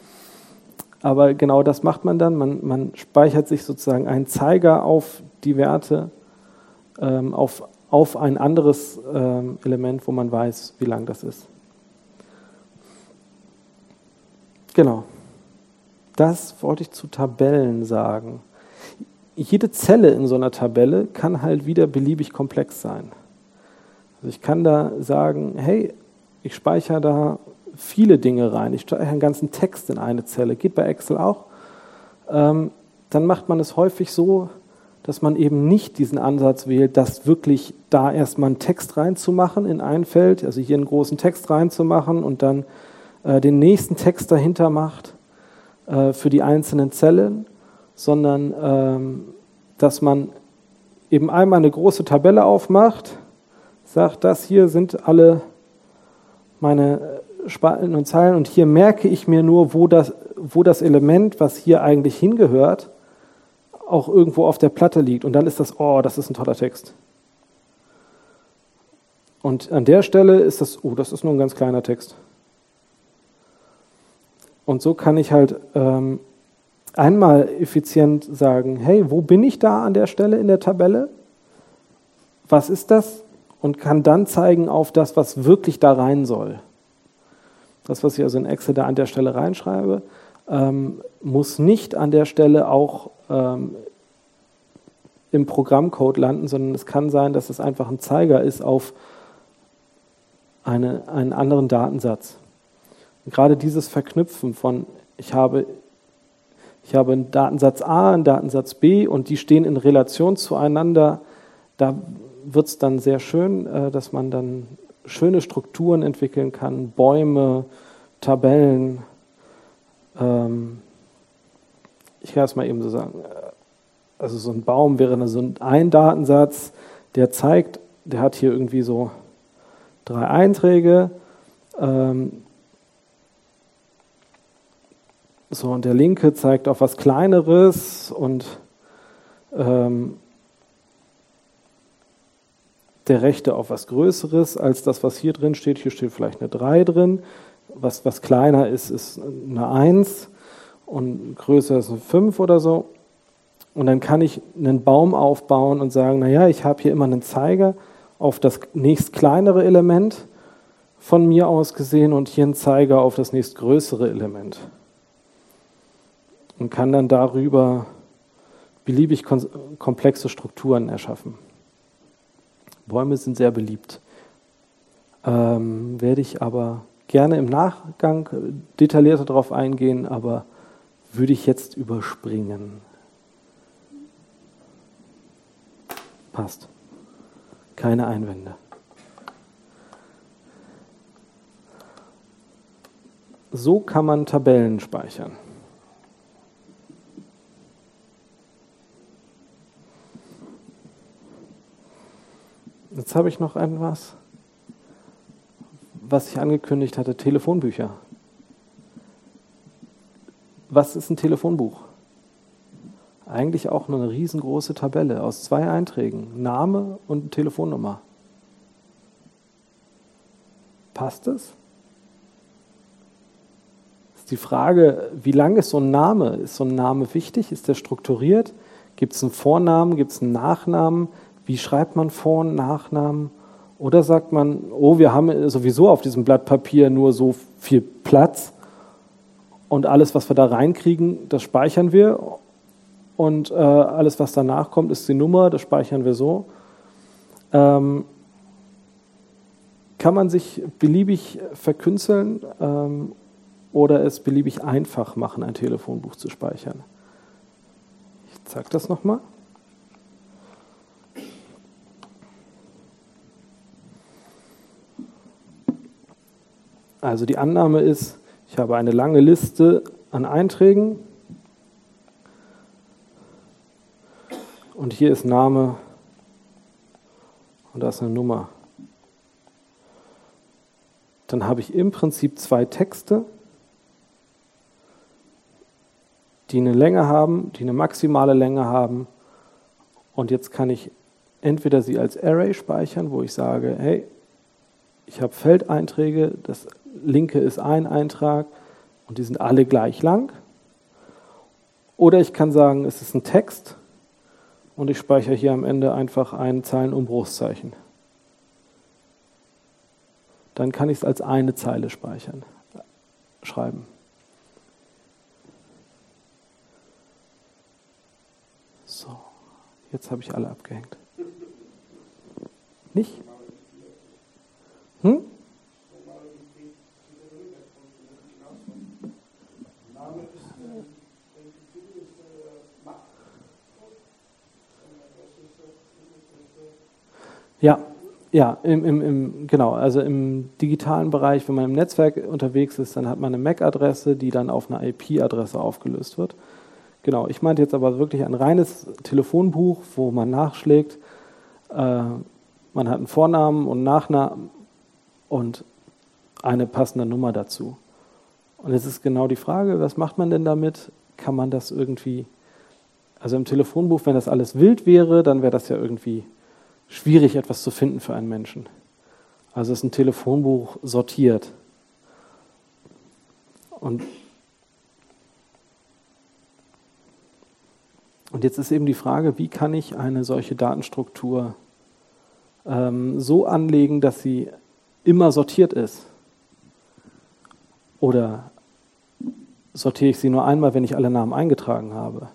Aber genau das macht man dann. Man, man speichert sich sozusagen einen Zeiger auf die Werte, ähm, auf, auf ein anderes ähm, Element, wo man weiß, wie lang das ist. Genau. Das wollte ich zu Tabellen sagen. Jede Zelle in so einer Tabelle kann halt wieder beliebig komplex sein. Also ich kann da sagen, hey, ich speichere da viele Dinge rein. Ich speichere einen ganzen Text in eine Zelle. Geht bei Excel auch. Ähm, dann macht man es häufig so, dass man eben nicht diesen Ansatz wählt, das wirklich da erstmal einen Text reinzumachen in ein Feld, also hier einen großen Text reinzumachen und dann äh, den nächsten Text dahinter macht äh, für die einzelnen Zellen, sondern ähm, dass man eben einmal eine große Tabelle aufmacht, sagt, das hier sind alle meine Spalten und Zeilen und hier merke ich mir nur, wo das, wo das Element, was hier eigentlich hingehört, auch irgendwo auf der Platte liegt. Und dann ist das, oh, das ist ein toller Text. Und an der Stelle ist das, oh, das ist nur ein ganz kleiner Text. Und so kann ich halt ähm, einmal effizient sagen, hey, wo bin ich da an der Stelle in der Tabelle? Was ist das? Und kann dann zeigen auf das, was wirklich da rein soll. Das, was ich also in Excel da an der Stelle reinschreibe, ähm, muss nicht an der Stelle auch ähm, im Programmcode landen, sondern es kann sein, dass es einfach ein Zeiger ist auf eine, einen anderen Datensatz. Und gerade dieses Verknüpfen von, ich habe, ich habe einen Datensatz A, einen Datensatz B und die stehen in Relation zueinander, da wird es dann sehr schön, äh, dass man dann schöne Strukturen entwickeln kann, Bäume, Tabellen. Ähm, ich kann es mal eben so sagen. Also so ein Baum wäre so ein Datensatz, der zeigt, der hat hier irgendwie so drei Einträge. Ähm, so, und der linke zeigt auf was Kleineres und ähm, der rechte auf was Größeres als das, was hier drin steht. Hier steht vielleicht eine 3 drin. Was, was kleiner ist, ist eine 1 und größer ist eine 5 oder so. Und dann kann ich einen Baum aufbauen und sagen, naja, ich habe hier immer einen Zeiger auf das nächst kleinere Element von mir aus gesehen und hier einen Zeiger auf das nächst größere Element und kann dann darüber beliebig komplexe Strukturen erschaffen. Bäume sind sehr beliebt. Ähm, werde ich aber gerne im Nachgang detaillierter darauf eingehen, aber würde ich jetzt überspringen. Passt. Keine Einwände. So kann man Tabellen speichern. Jetzt habe ich noch etwas, was ich angekündigt hatte, Telefonbücher. Was ist ein Telefonbuch? Eigentlich auch nur eine riesengroße Tabelle aus zwei Einträgen, Name und Telefonnummer. Passt es? Ist die Frage, wie lang ist so ein Name? Ist so ein Name wichtig? Ist der strukturiert? Gibt es einen Vornamen? Gibt es einen Nachnamen? Wie schreibt man Vor- und Nachnamen? Oder sagt man, oh, wir haben sowieso auf diesem Blatt Papier nur so viel Platz Und alles, was wir da reinkriegen, das speichern wir. Und äh, alles, was danach kommt, ist die Nummer, das speichern wir so. Ähm, kann man sich beliebig verkünsteln ähm, oder es beliebig einfach machen, ein Telefonbuch zu speichern. Ich zeige das nochmal. Also die Annahme ist, ich habe eine lange Liste an Einträgen und hier ist Name und da ist eine Nummer. Dann habe ich im Prinzip zwei Texte, die eine Länge haben, die eine maximale Länge haben. Und jetzt kann ich entweder sie als Array speichern, wo ich sage, hey, ich habe Feldeinträge, das linke ist ein Eintrag und die sind alle gleich lang. Oder ich kann sagen, es ist ein Text und ich speichere hier am Ende einfach ein Zeilenumbruchszeichen. Dann kann ich es als eine Zeile speichern, schreiben. So, jetzt habe ich alle abgehängt. Nicht? Hm? Ja, ja, im, im, im, genau. Also im digitalen Bereich, wenn man im Netzwerk unterwegs ist, dann hat man eine MAC-Adresse, die dann auf eine IP-Adresse aufgelöst wird. Genau, ich meinte jetzt aber wirklich ein reines Telefonbuch, wo man nachschlägt. Äh, man hat einen Vornamen und Nachnamen und eine passende Nummer dazu. Und jetzt ist genau die Frage, was macht man denn damit? Kann man das irgendwie, also im Telefonbuch, wenn das alles wild wäre, dann wäre das ja irgendwie schwierig, etwas zu finden für einen Menschen. Also ist ein Telefonbuch sortiert. Und, und jetzt ist eben die Frage, wie kann ich eine solche Datenstruktur ähm, so anlegen, dass sie immer sortiert ist? Oder sortiere ich sie nur einmal, wenn ich alle Namen eingetragen habe?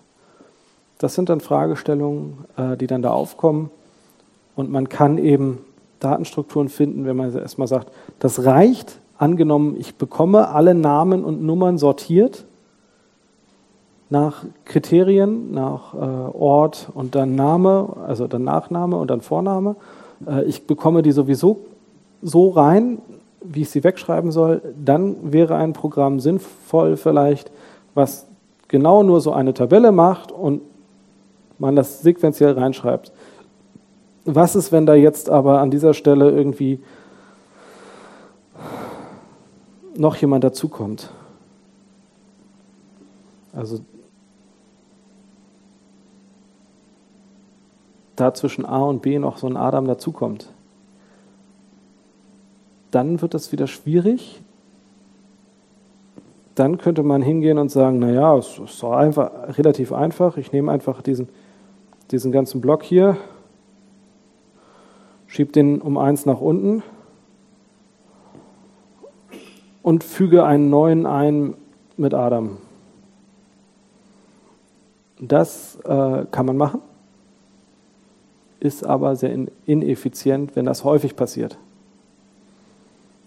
Das sind dann Fragestellungen, äh, die dann da aufkommen. Und man kann eben Datenstrukturen finden, wenn man erstmal sagt, das reicht, angenommen, ich bekomme alle Namen und Nummern sortiert nach Kriterien, nach äh, Ort und dann Name, also dann Nachname und dann Vorname. Äh, ich bekomme die sowieso so rein, wie ich sie wegschreiben soll. Dann wäre ein Programm sinnvoll vielleicht, was genau nur so eine Tabelle macht und man das sequenziell reinschreibt. Was ist, wenn da jetzt aber an dieser Stelle irgendwie noch jemand dazukommt? Also da zwischen A und B noch so ein Adam dazukommt. Dann wird das wieder schwierig. Dann könnte man hingehen und sagen, naja, es ist doch einfach, relativ einfach. Ich nehme einfach diesen, diesen ganzen Block hier schiebe den um eins nach unten und füge einen neuen ein mit Adam. Das äh, kann man machen, ist aber sehr ineffizient, wenn das häufig passiert.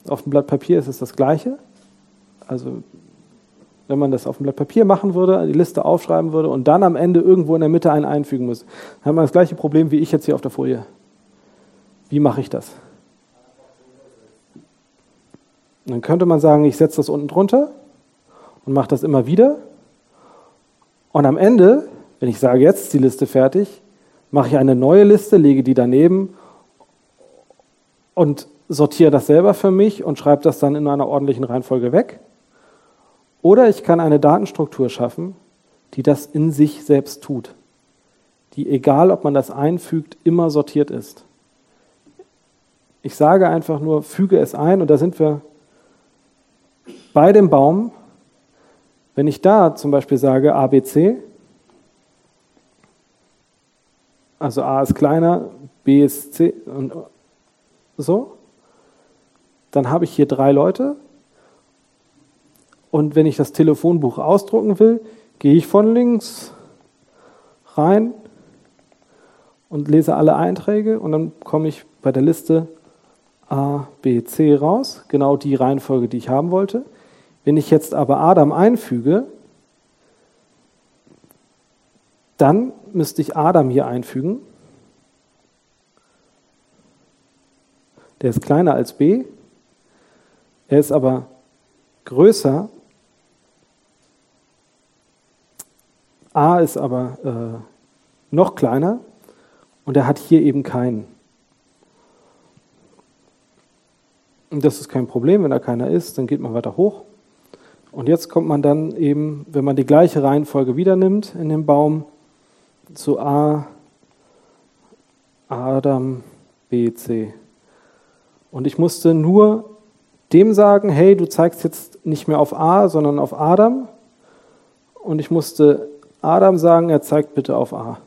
Auf dem Blatt Papier ist es das Gleiche. Also wenn man das auf dem Blatt Papier machen würde, die Liste aufschreiben würde und dann am Ende irgendwo in der Mitte einen einfügen muss, dann hat man das gleiche Problem wie ich jetzt hier auf der Folie. Wie mache ich das? Dann könnte man sagen, ich setze das unten drunter und mache das immer wieder. Und am Ende, wenn ich sage, jetzt ist die Liste fertig, mache ich eine neue Liste, lege die daneben und sortiere das selber für mich und schreibe das dann in einer ordentlichen Reihenfolge weg. Oder ich kann eine Datenstruktur schaffen, die das in sich selbst tut, die, egal ob man das einfügt, immer sortiert ist. Ich sage einfach nur, füge es ein und da sind wir bei dem Baum. Wenn ich da zum Beispiel sage ABC, also A ist kleiner, B ist C und so, dann habe ich hier drei Leute Und wenn ich das Telefonbuch ausdrucken will, gehe ich von links rein und lese alle Einträge und dann komme ich bei der Liste A, B, C raus, genau die Reihenfolge, die ich haben wollte. Wenn ich jetzt aber Adam einfüge, dann müsste ich Adam hier einfügen. Der ist kleiner als B. Er ist aber größer. A ist aber äh, noch kleiner und er hat hier eben keinen. Und das ist kein Problem, wenn da keiner ist, dann geht man weiter hoch. Und jetzt kommt man dann eben, wenn man die gleiche Reihenfolge wieder nimmt in dem Baum, zu A, Adam, B, C. Und ich musste nur dem sagen, hey, du zeigst jetzt nicht mehr auf A, sondern auf Adam. Und ich musste Adam sagen, er zeigt bitte auf A.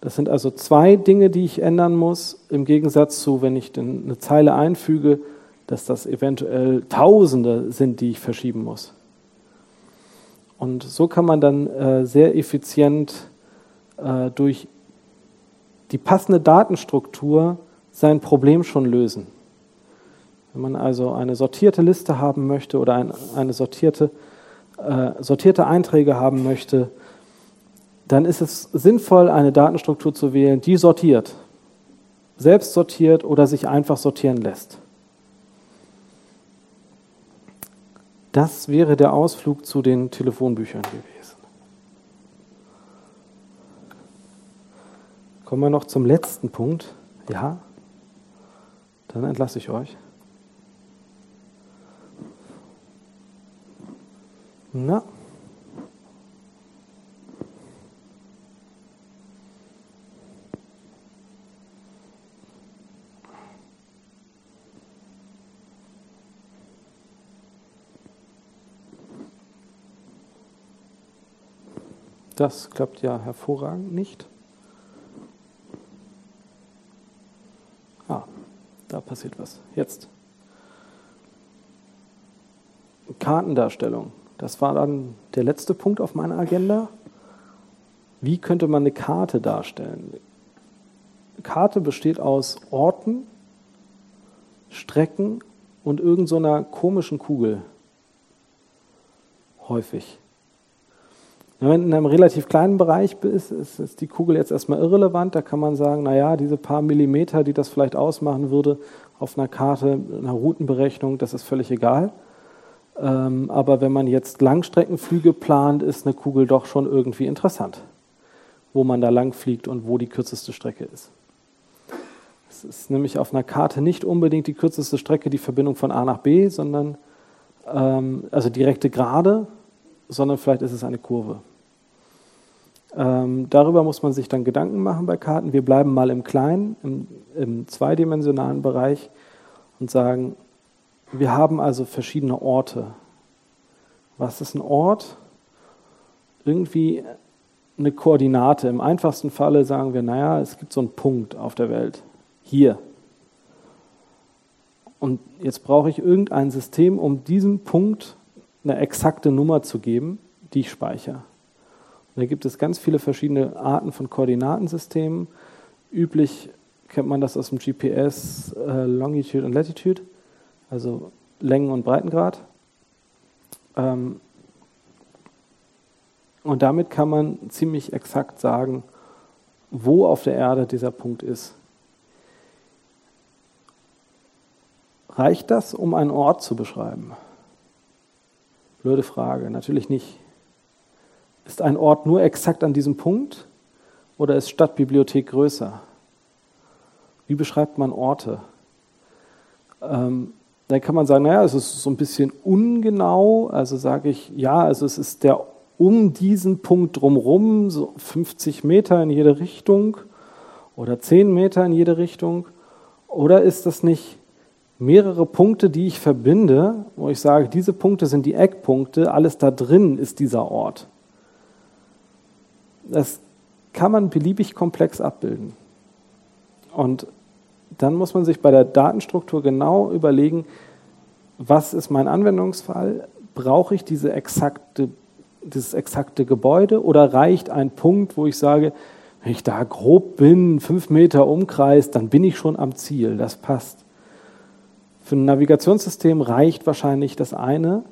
Das sind also zwei Dinge, die ich ändern muss, im Gegensatz zu, wenn ich eine Zeile einfüge, dass das eventuell Tausende sind, die ich verschieben muss. Und so kann man dann äh, sehr effizient äh, durch die passende Datenstruktur sein Problem schon lösen. Wenn man also eine sortierte Liste haben möchte oder ein, eine sortierte, äh, sortierte Einträge haben möchte, dann ist es sinnvoll, eine Datenstruktur zu wählen, die sortiert, selbst sortiert oder sich einfach sortieren lässt. Das wäre der Ausflug zu den Telefonbüchern gewesen. Kommen wir noch zum letzten Punkt. Ja, dann entlasse ich euch. Na. Das klappt ja hervorragend nicht. Ah, da passiert was. Jetzt. Kartendarstellung. Das war dann der letzte Punkt auf meiner Agenda. Wie könnte man eine Karte darstellen? Karte besteht aus Orten, Strecken und irgendeiner so komischen Kugel. Häufig. Wenn man in einem relativ kleinen Bereich ist, ist die Kugel jetzt erstmal irrelevant. Da kann man sagen, naja, diese paar Millimeter, die das vielleicht ausmachen würde auf einer Karte, einer Routenberechnung, das ist völlig egal. Ähm, aber wenn man jetzt Langstreckenflüge plant, ist eine Kugel doch schon irgendwie interessant, wo man da lang fliegt und wo die kürzeste Strecke ist. Es ist nämlich auf einer Karte nicht unbedingt die kürzeste Strecke die Verbindung von A nach B, sondern ähm, also direkte Gerade, sondern vielleicht ist es eine Kurve. Ähm, darüber muss man sich dann Gedanken machen bei Karten. Wir bleiben mal im Kleinen, im, im zweidimensionalen Bereich und sagen, wir haben also verschiedene Orte. Was ist ein Ort? Irgendwie eine Koordinate. Im einfachsten Falle sagen wir, naja, es gibt so einen Punkt auf der Welt. Hier. Und jetzt brauche ich irgendein System, um diesem Punkt eine exakte Nummer zu geben, die ich speichere. Und da gibt es ganz viele verschiedene Arten von Koordinatensystemen. Üblich kennt man das aus dem GPS, äh, Longitude und Latitude, also Längen- und Breitengrad. Ähm, und damit kann man ziemlich exakt sagen, wo auf der Erde dieser Punkt ist. Reicht das, um einen Ort zu beschreiben? Blöde Frage, natürlich nicht. Ist ein Ort nur exakt an diesem Punkt oder ist Stadtbibliothek größer? Wie beschreibt man Orte? Ähm, dann kann man sagen, naja, es ist so ein bisschen ungenau. Also sage ich, ja, also es ist der um diesen Punkt drumherum, so 50 Meter in jede Richtung oder 10 Meter in jede Richtung. Oder ist das nicht mehrere Punkte, die ich verbinde, wo ich sage, diese Punkte sind die Eckpunkte, alles da drin ist dieser Ort. Das kann man beliebig komplex abbilden. Und dann muss man sich bei der Datenstruktur genau überlegen, was ist mein Anwendungsfall? Brauche ich diese exakte, dieses exakte Gebäude oder reicht ein Punkt, wo ich sage, wenn ich da grob bin, fünf Meter Umkreis, dann bin ich schon am Ziel, das passt. Für ein Navigationssystem reicht wahrscheinlich das eine,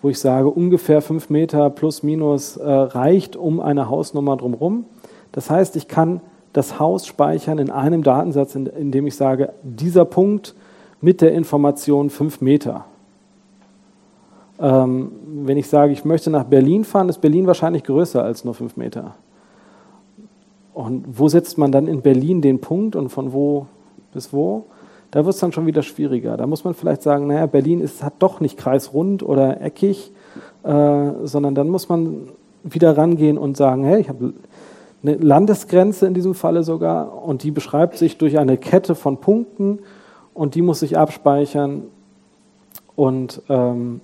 wo ich sage, ungefähr fünf Meter plus minus äh, reicht um eine Hausnummer drumherum. Das heißt, ich kann das Haus speichern in einem Datensatz, in, dem ich sage, dieser Punkt mit der Information fünf Meter. Ähm, wenn ich sage, ich möchte nach Berlin fahren, ist Berlin wahrscheinlich größer als nur fünf Meter. Und wo setzt man dann in Berlin den Punkt und von wo bis wo? Da wird es dann schon wieder schwieriger. Da muss man vielleicht sagen, naja, Berlin ist, hat doch nicht kreisrund oder eckig, äh, sondern dann muss man wieder rangehen und sagen, hey, ich habe eine Landesgrenze in diesem Falle sogar und die beschreibt sich durch eine Kette von Punkten und die muss sich abspeichern und ähm,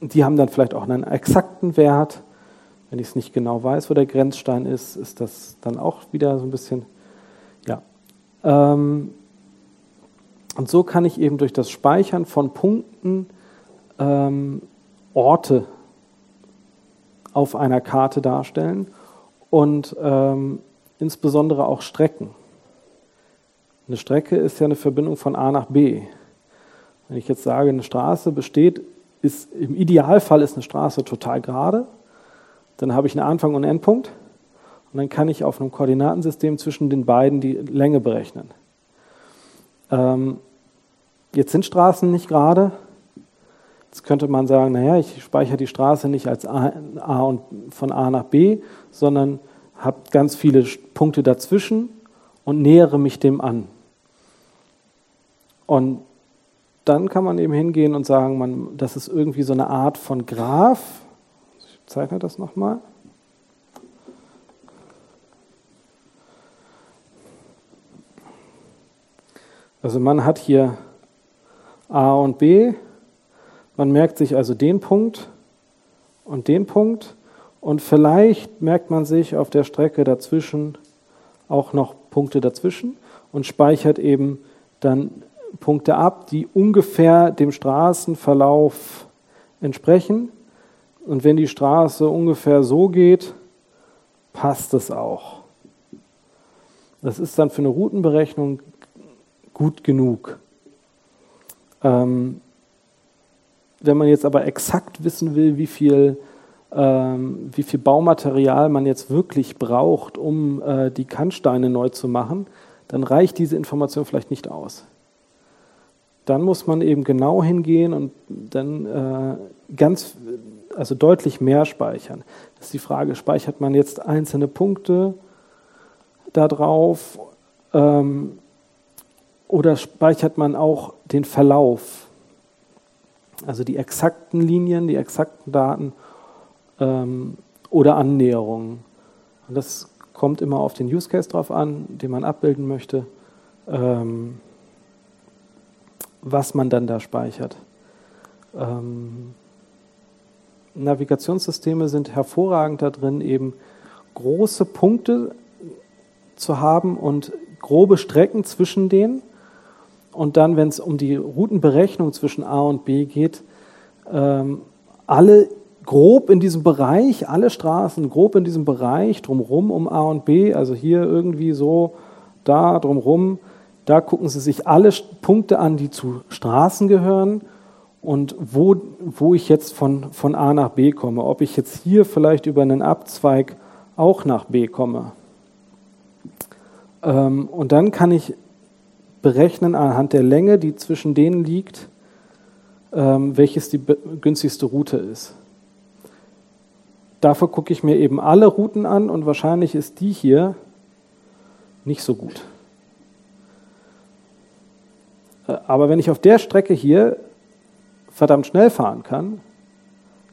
die haben dann vielleicht auch einen exakten Wert. Wenn ich es nicht genau weiß, wo der Grenzstein ist, ist das dann auch wieder so ein bisschen, ja. Ähm, und so kann ich eben durch das Speichern von Punkten ähm, Orte auf einer Karte darstellen und ähm, insbesondere auch Strecken. Eine Strecke ist ja eine Verbindung von A nach B. Wenn ich jetzt sage, eine Straße besteht, ist im Idealfall ist eine Straße total gerade, dann habe ich einen Anfang und einen Endpunkt und dann kann ich auf einem Koordinatensystem zwischen den beiden die Länge berechnen. Ähm, jetzt sind Straßen nicht gerade. Jetzt könnte man sagen, naja, ich speichere die Straße nicht als A, A und von A nach B, sondern habe ganz viele Punkte dazwischen und nähere mich dem an. Und dann kann man eben hingehen und sagen, man, das ist irgendwie so eine Art von Graph. Ich zeichne das nochmal. Also man hat hier A und B. Man merkt sich also den Punkt und den Punkt. Und vielleicht merkt man sich auf der Strecke dazwischen auch noch Punkte dazwischen und speichert eben dann Punkte ab, die ungefähr dem Straßenverlauf entsprechen. Und wenn die Straße ungefähr so geht, passt es auch. Das ist dann für eine Routenberechnung gut genug. Ähm, wenn man jetzt aber exakt wissen will, wie viel, ähm, wie viel Baumaterial man jetzt wirklich braucht, um äh, die Kannsteine neu zu machen, dann reicht diese Information vielleicht nicht aus dann muss man eben genau hingehen und dann äh, ganz, also deutlich mehr speichern. Das ist die Frage, speichert man jetzt einzelne Punkte da drauf ähm, oder speichert man auch den Verlauf, also die exakten Linien, die exakten Daten ähm, oder Annäherungen. Und das kommt immer auf den Use Case drauf an, den man abbilden möchte. Ähm, was man dann da speichert. Ähm, Navigationssysteme sind hervorragend darin, eben große Punkte zu haben und grobe Strecken zwischen denen. Und dann, wenn es um die Routenberechnung zwischen A und B geht, ähm, alle grob in diesem Bereich, alle Straßen grob in diesem Bereich drumherum um A und B, also hier irgendwie so, da drumherum, da gucken Sie sich alle Punkte an, die zu Straßen gehören und wo, wo ich jetzt von, von A nach B komme. Ob ich jetzt hier vielleicht über einen Abzweig auch nach B komme. Ähm, und dann kann ich berechnen anhand der Länge, die zwischen denen liegt, ähm, welches die günstigste Route ist. Dafür gucke ich mir eben alle Routen an und wahrscheinlich ist die hier nicht so gut. Aber wenn ich auf der Strecke hier verdammt schnell fahren kann,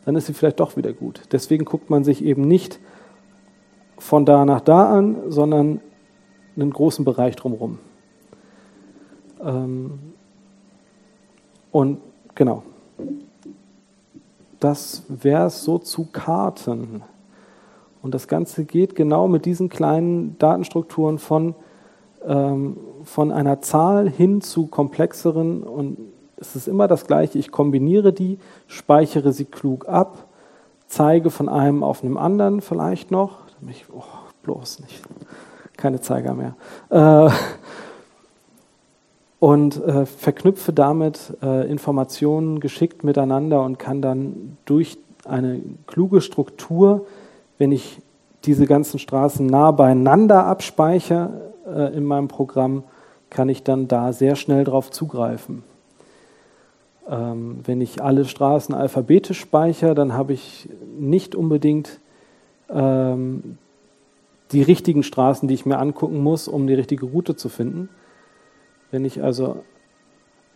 dann ist sie vielleicht doch wieder gut. Deswegen guckt man sich eben nicht von da nach da an, sondern einen großen Bereich drumherum. Ähm, und genau, das wäre es so zu Karten. Und das Ganze geht genau mit diesen kleinen Datenstrukturen von ähm, von einer Zahl hin zu komplexeren und Es ist immer das Gleiche. Ich kombiniere die, speichere sie klug ab, zeige von einem auf einem anderen vielleicht noch. Ich, oh, bloß nicht. Keine Zeiger mehr. Äh, und äh, verknüpfe damit äh, Informationen geschickt miteinander und kann dann durch eine kluge Struktur, wenn ich diese ganzen Straßen nah beieinander abspeichere äh, in meinem Programm, kann ich dann da sehr schnell drauf zugreifen. Ähm, wenn ich alle Straßen alphabetisch speichere, dann habe ich nicht unbedingt ähm, die richtigen Straßen, die ich mir angucken muss, um die richtige Route zu finden. Wenn ich also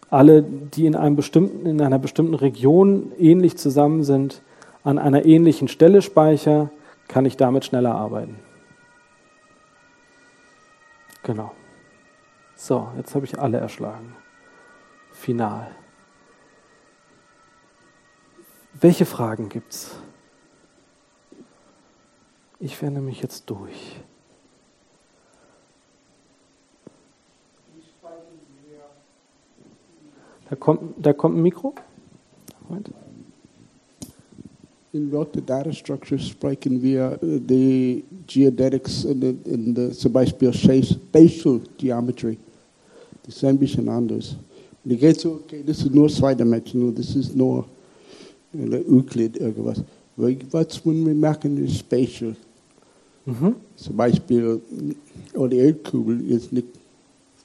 alle, die in, einem bestimmten, in einer bestimmten Region ähnlich zusammen sind, an einer ähnlichen Stelle speichere, kann ich damit schneller arbeiten. Genau. So, jetzt habe ich alle erschlagen. Final. Welche Fragen gibt es? Ich werde mich jetzt durch. Da kommt, da kommt ein Mikro. Moment. In what the data structure sprechen wir the geodetics and the, and the zum Beispiel spatial geometry. Das ist ein bisschen anders. Und geht so, okay, das ist nur zweidimensional, das ist nur Euclid irgendwas. Was wenn wir machen, ist spatial. Mhm. Zum Beispiel, oh, die Erdkugel ist nicht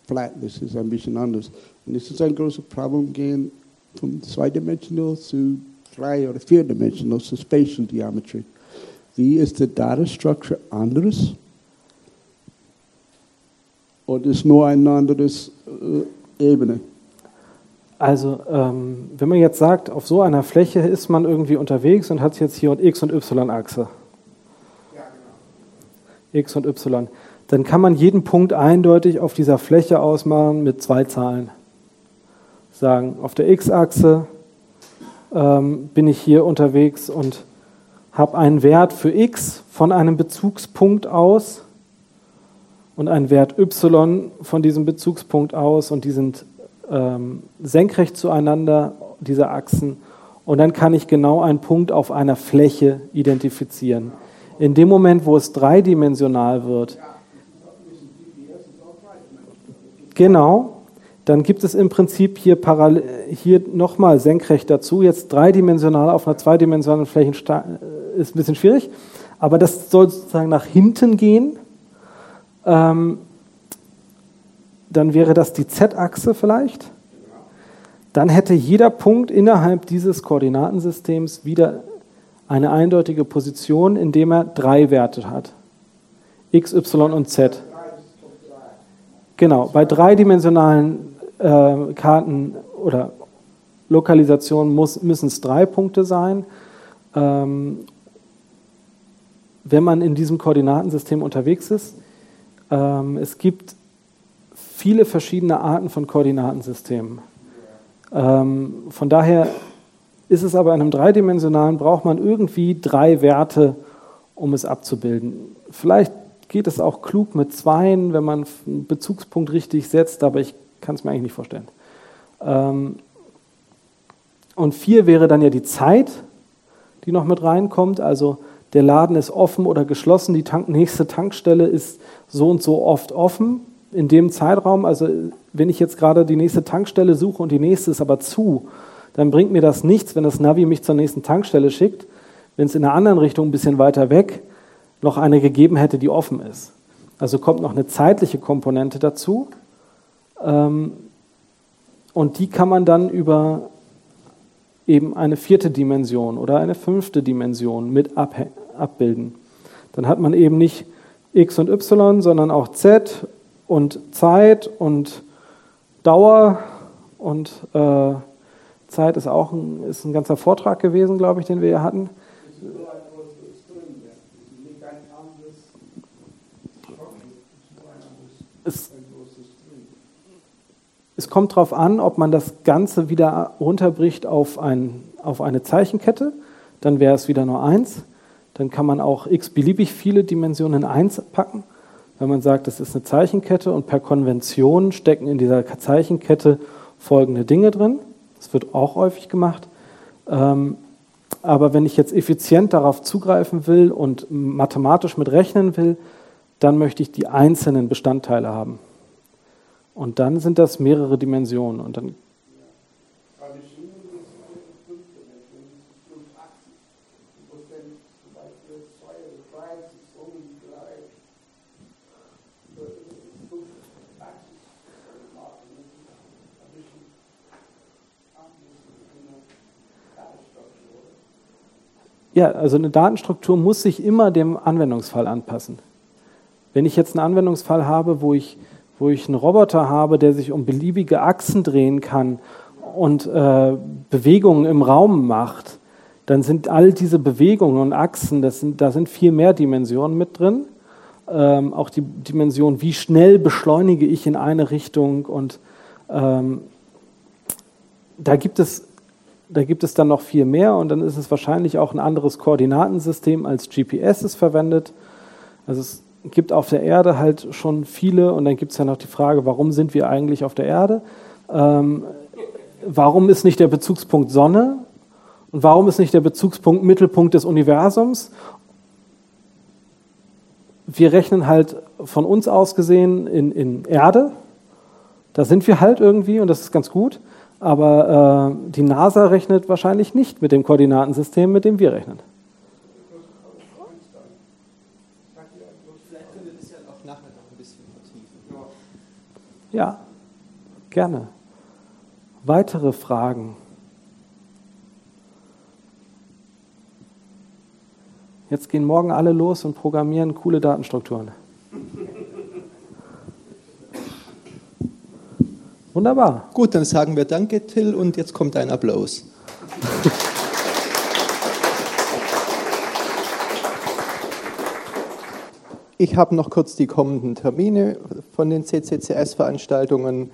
flat, das ist ein bisschen anders. Und es ist ein großes Problem gehen von zweidimensional zu drei- oder vierdimensional zu spatial geometry. Wie ist die Data Structure anders? Oder ist nur eine andere äh, Ebene? Also, ähm, wenn man jetzt sagt, auf so einer Fläche ist man irgendwie unterwegs und hat jetzt hier und X- und Y-Achse. Ja, genau. X und Y. Dann kann man jeden Punkt eindeutig auf dieser Fläche ausmachen mit zwei Zahlen. Sagen, auf der X-Achse ähm, bin ich hier unterwegs und habe einen Wert für x von einem Bezugspunkt aus und einen Wert y von diesem Bezugspunkt aus und die sind ähm, senkrecht zueinander, diese Achsen. Und dann kann ich genau einen Punkt auf einer Fläche identifizieren. In dem Moment, wo es dreidimensional wird, genau, dann gibt es im Prinzip hier, hier nochmal senkrecht dazu. Jetzt dreidimensional auf einer zweidimensionalen Fläche äh, ist ein bisschen schwierig, aber das soll sozusagen nach hinten gehen. Ähm, dann wäre das die Z-Achse vielleicht. Dann hätte jeder Punkt innerhalb dieses Koordinatensystems wieder eine eindeutige Position, indem er drei Werte hat. X, Y und Z. Genau, bei dreidimensionalen äh, Karten oder Lokalisationen müssen es drei Punkte sein. Ähm, wenn man in diesem Koordinatensystem unterwegs ist, ähm, es gibt viele verschiedene Arten von Koordinatensystemen. Ähm, von daher ist es aber in einem dreidimensionalen, braucht man irgendwie drei Werte, um es abzubilden. Vielleicht geht es auch klug mit Zweien, wenn man einen Bezugspunkt richtig setzt, aber ich kann es mir eigentlich nicht vorstellen. Ähm, und vier wäre dann ja die Zeit, die noch mit reinkommt. Also der Laden ist offen oder geschlossen, die Tank nächste Tankstelle ist so und so oft offen in dem Zeitraum. Also wenn ich jetzt gerade die nächste Tankstelle suche und die nächste ist aber zu, dann bringt mir das nichts, wenn das Navi mich zur nächsten Tankstelle schickt, wenn es in einer anderen Richtung ein bisschen weiter weg noch eine gegeben hätte, die offen ist. Also kommt noch eine zeitliche Komponente dazu. Ähm, und die kann man dann über eben eine vierte Dimension oder eine fünfte Dimension mit abbilden. Dann hat man eben nicht x und y, sondern auch z und Zeit und Dauer und äh, Zeit ist auch ein, ist ein ganzer Vortrag gewesen, glaube ich, den wir hier hatten. Es kommt darauf an, ob man das Ganze wieder runterbricht auf, ein, auf eine Zeichenkette, dann wäre es wieder nur eins. Dann kann man auch x beliebig viele Dimensionen in eins packen. Wenn man sagt, das ist eine Zeichenkette und per Konvention stecken in dieser Zeichenkette folgende Dinge drin, Das wird auch häufig gemacht. Ähm, aber wenn ich jetzt effizient darauf zugreifen will und mathematisch mit rechnen will, dann möchte ich die einzelnen Bestandteile haben. Und dann sind das mehrere Dimensionen. Und dann Ja, also eine Datenstruktur muss sich immer dem Anwendungsfall anpassen. Wenn ich jetzt einen Anwendungsfall habe, wo ich, wo ich einen Roboter habe, der sich um beliebige Achsen drehen kann und äh, Bewegungen im Raum macht, dann sind all diese Bewegungen und Achsen, das sind, da sind viel mehr Dimensionen mit drin. Ähm, auch die Dimension, wie schnell beschleunige ich in eine Richtung und ähm, da gibt es da gibt es dann noch viel mehr und dann ist es wahrscheinlich auch ein anderes Koordinatensystem als GPS es verwendet. Also es gibt auf der Erde halt schon viele und dann gibt es ja noch die Frage, warum sind wir eigentlich auf der Erde? Ähm, warum ist nicht der Bezugspunkt Sonne? Und warum ist nicht der Bezugspunkt Mittelpunkt des Universums? Wir rechnen halt von uns aus gesehen in, in Erde. Da sind wir halt irgendwie und das ist ganz gut. Aber äh, die NASA rechnet wahrscheinlich nicht mit dem Koordinatensystem, mit dem wir rechnen. Ja, gerne. Weitere Fragen? Jetzt gehen morgen alle los und programmieren coole Datenstrukturen. Wunderbar. Gut, dann sagen wir Danke, Till, und jetzt kommt ein Applaus. Ich habe noch kurz die kommenden Termine von den CCCS-Veranstaltungen.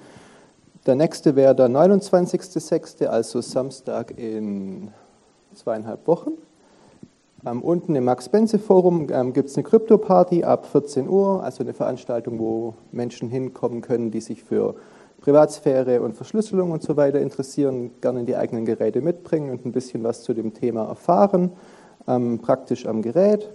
Der nächste wäre der 29.06., also Samstag in zweieinhalb Wochen. Ähm, unten im Max-Benze-Forum ähm, gibt es eine Krypto-Party ab 14 Uhr, also eine Veranstaltung, wo Menschen hinkommen können, die sich für Privatsphäre und Verschlüsselung und so weiter interessieren, gerne die eigenen Geräte mitbringen und ein bisschen was zu dem Thema erfahren, ähm, praktisch am Gerät.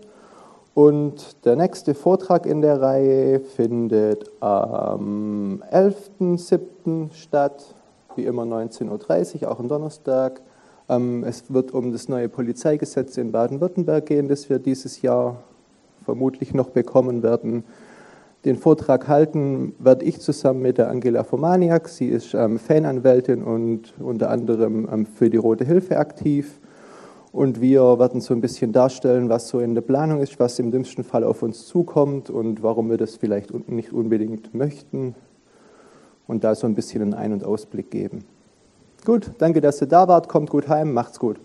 Und der nächste Vortrag in der Reihe findet am 11.07. statt, wie immer 19.30 Uhr, auch am Donnerstag. Ähm, es wird um das neue Polizeigesetz in Baden-Württemberg gehen, das wir dieses Jahr vermutlich noch bekommen werden. Den Vortrag halten werde ich zusammen mit der Angela Fomaniak. Sie ist ähm, Fananwältin und unter anderem ähm, für die Rote Hilfe aktiv. Und wir werden so ein bisschen darstellen, was so in der Planung ist, was im dümmsten Fall auf uns zukommt und warum wir das vielleicht nicht unbedingt möchten. Und da so ein bisschen einen Ein- und Ausblick geben. Gut, danke, dass ihr da wart. Kommt gut heim, macht's gut.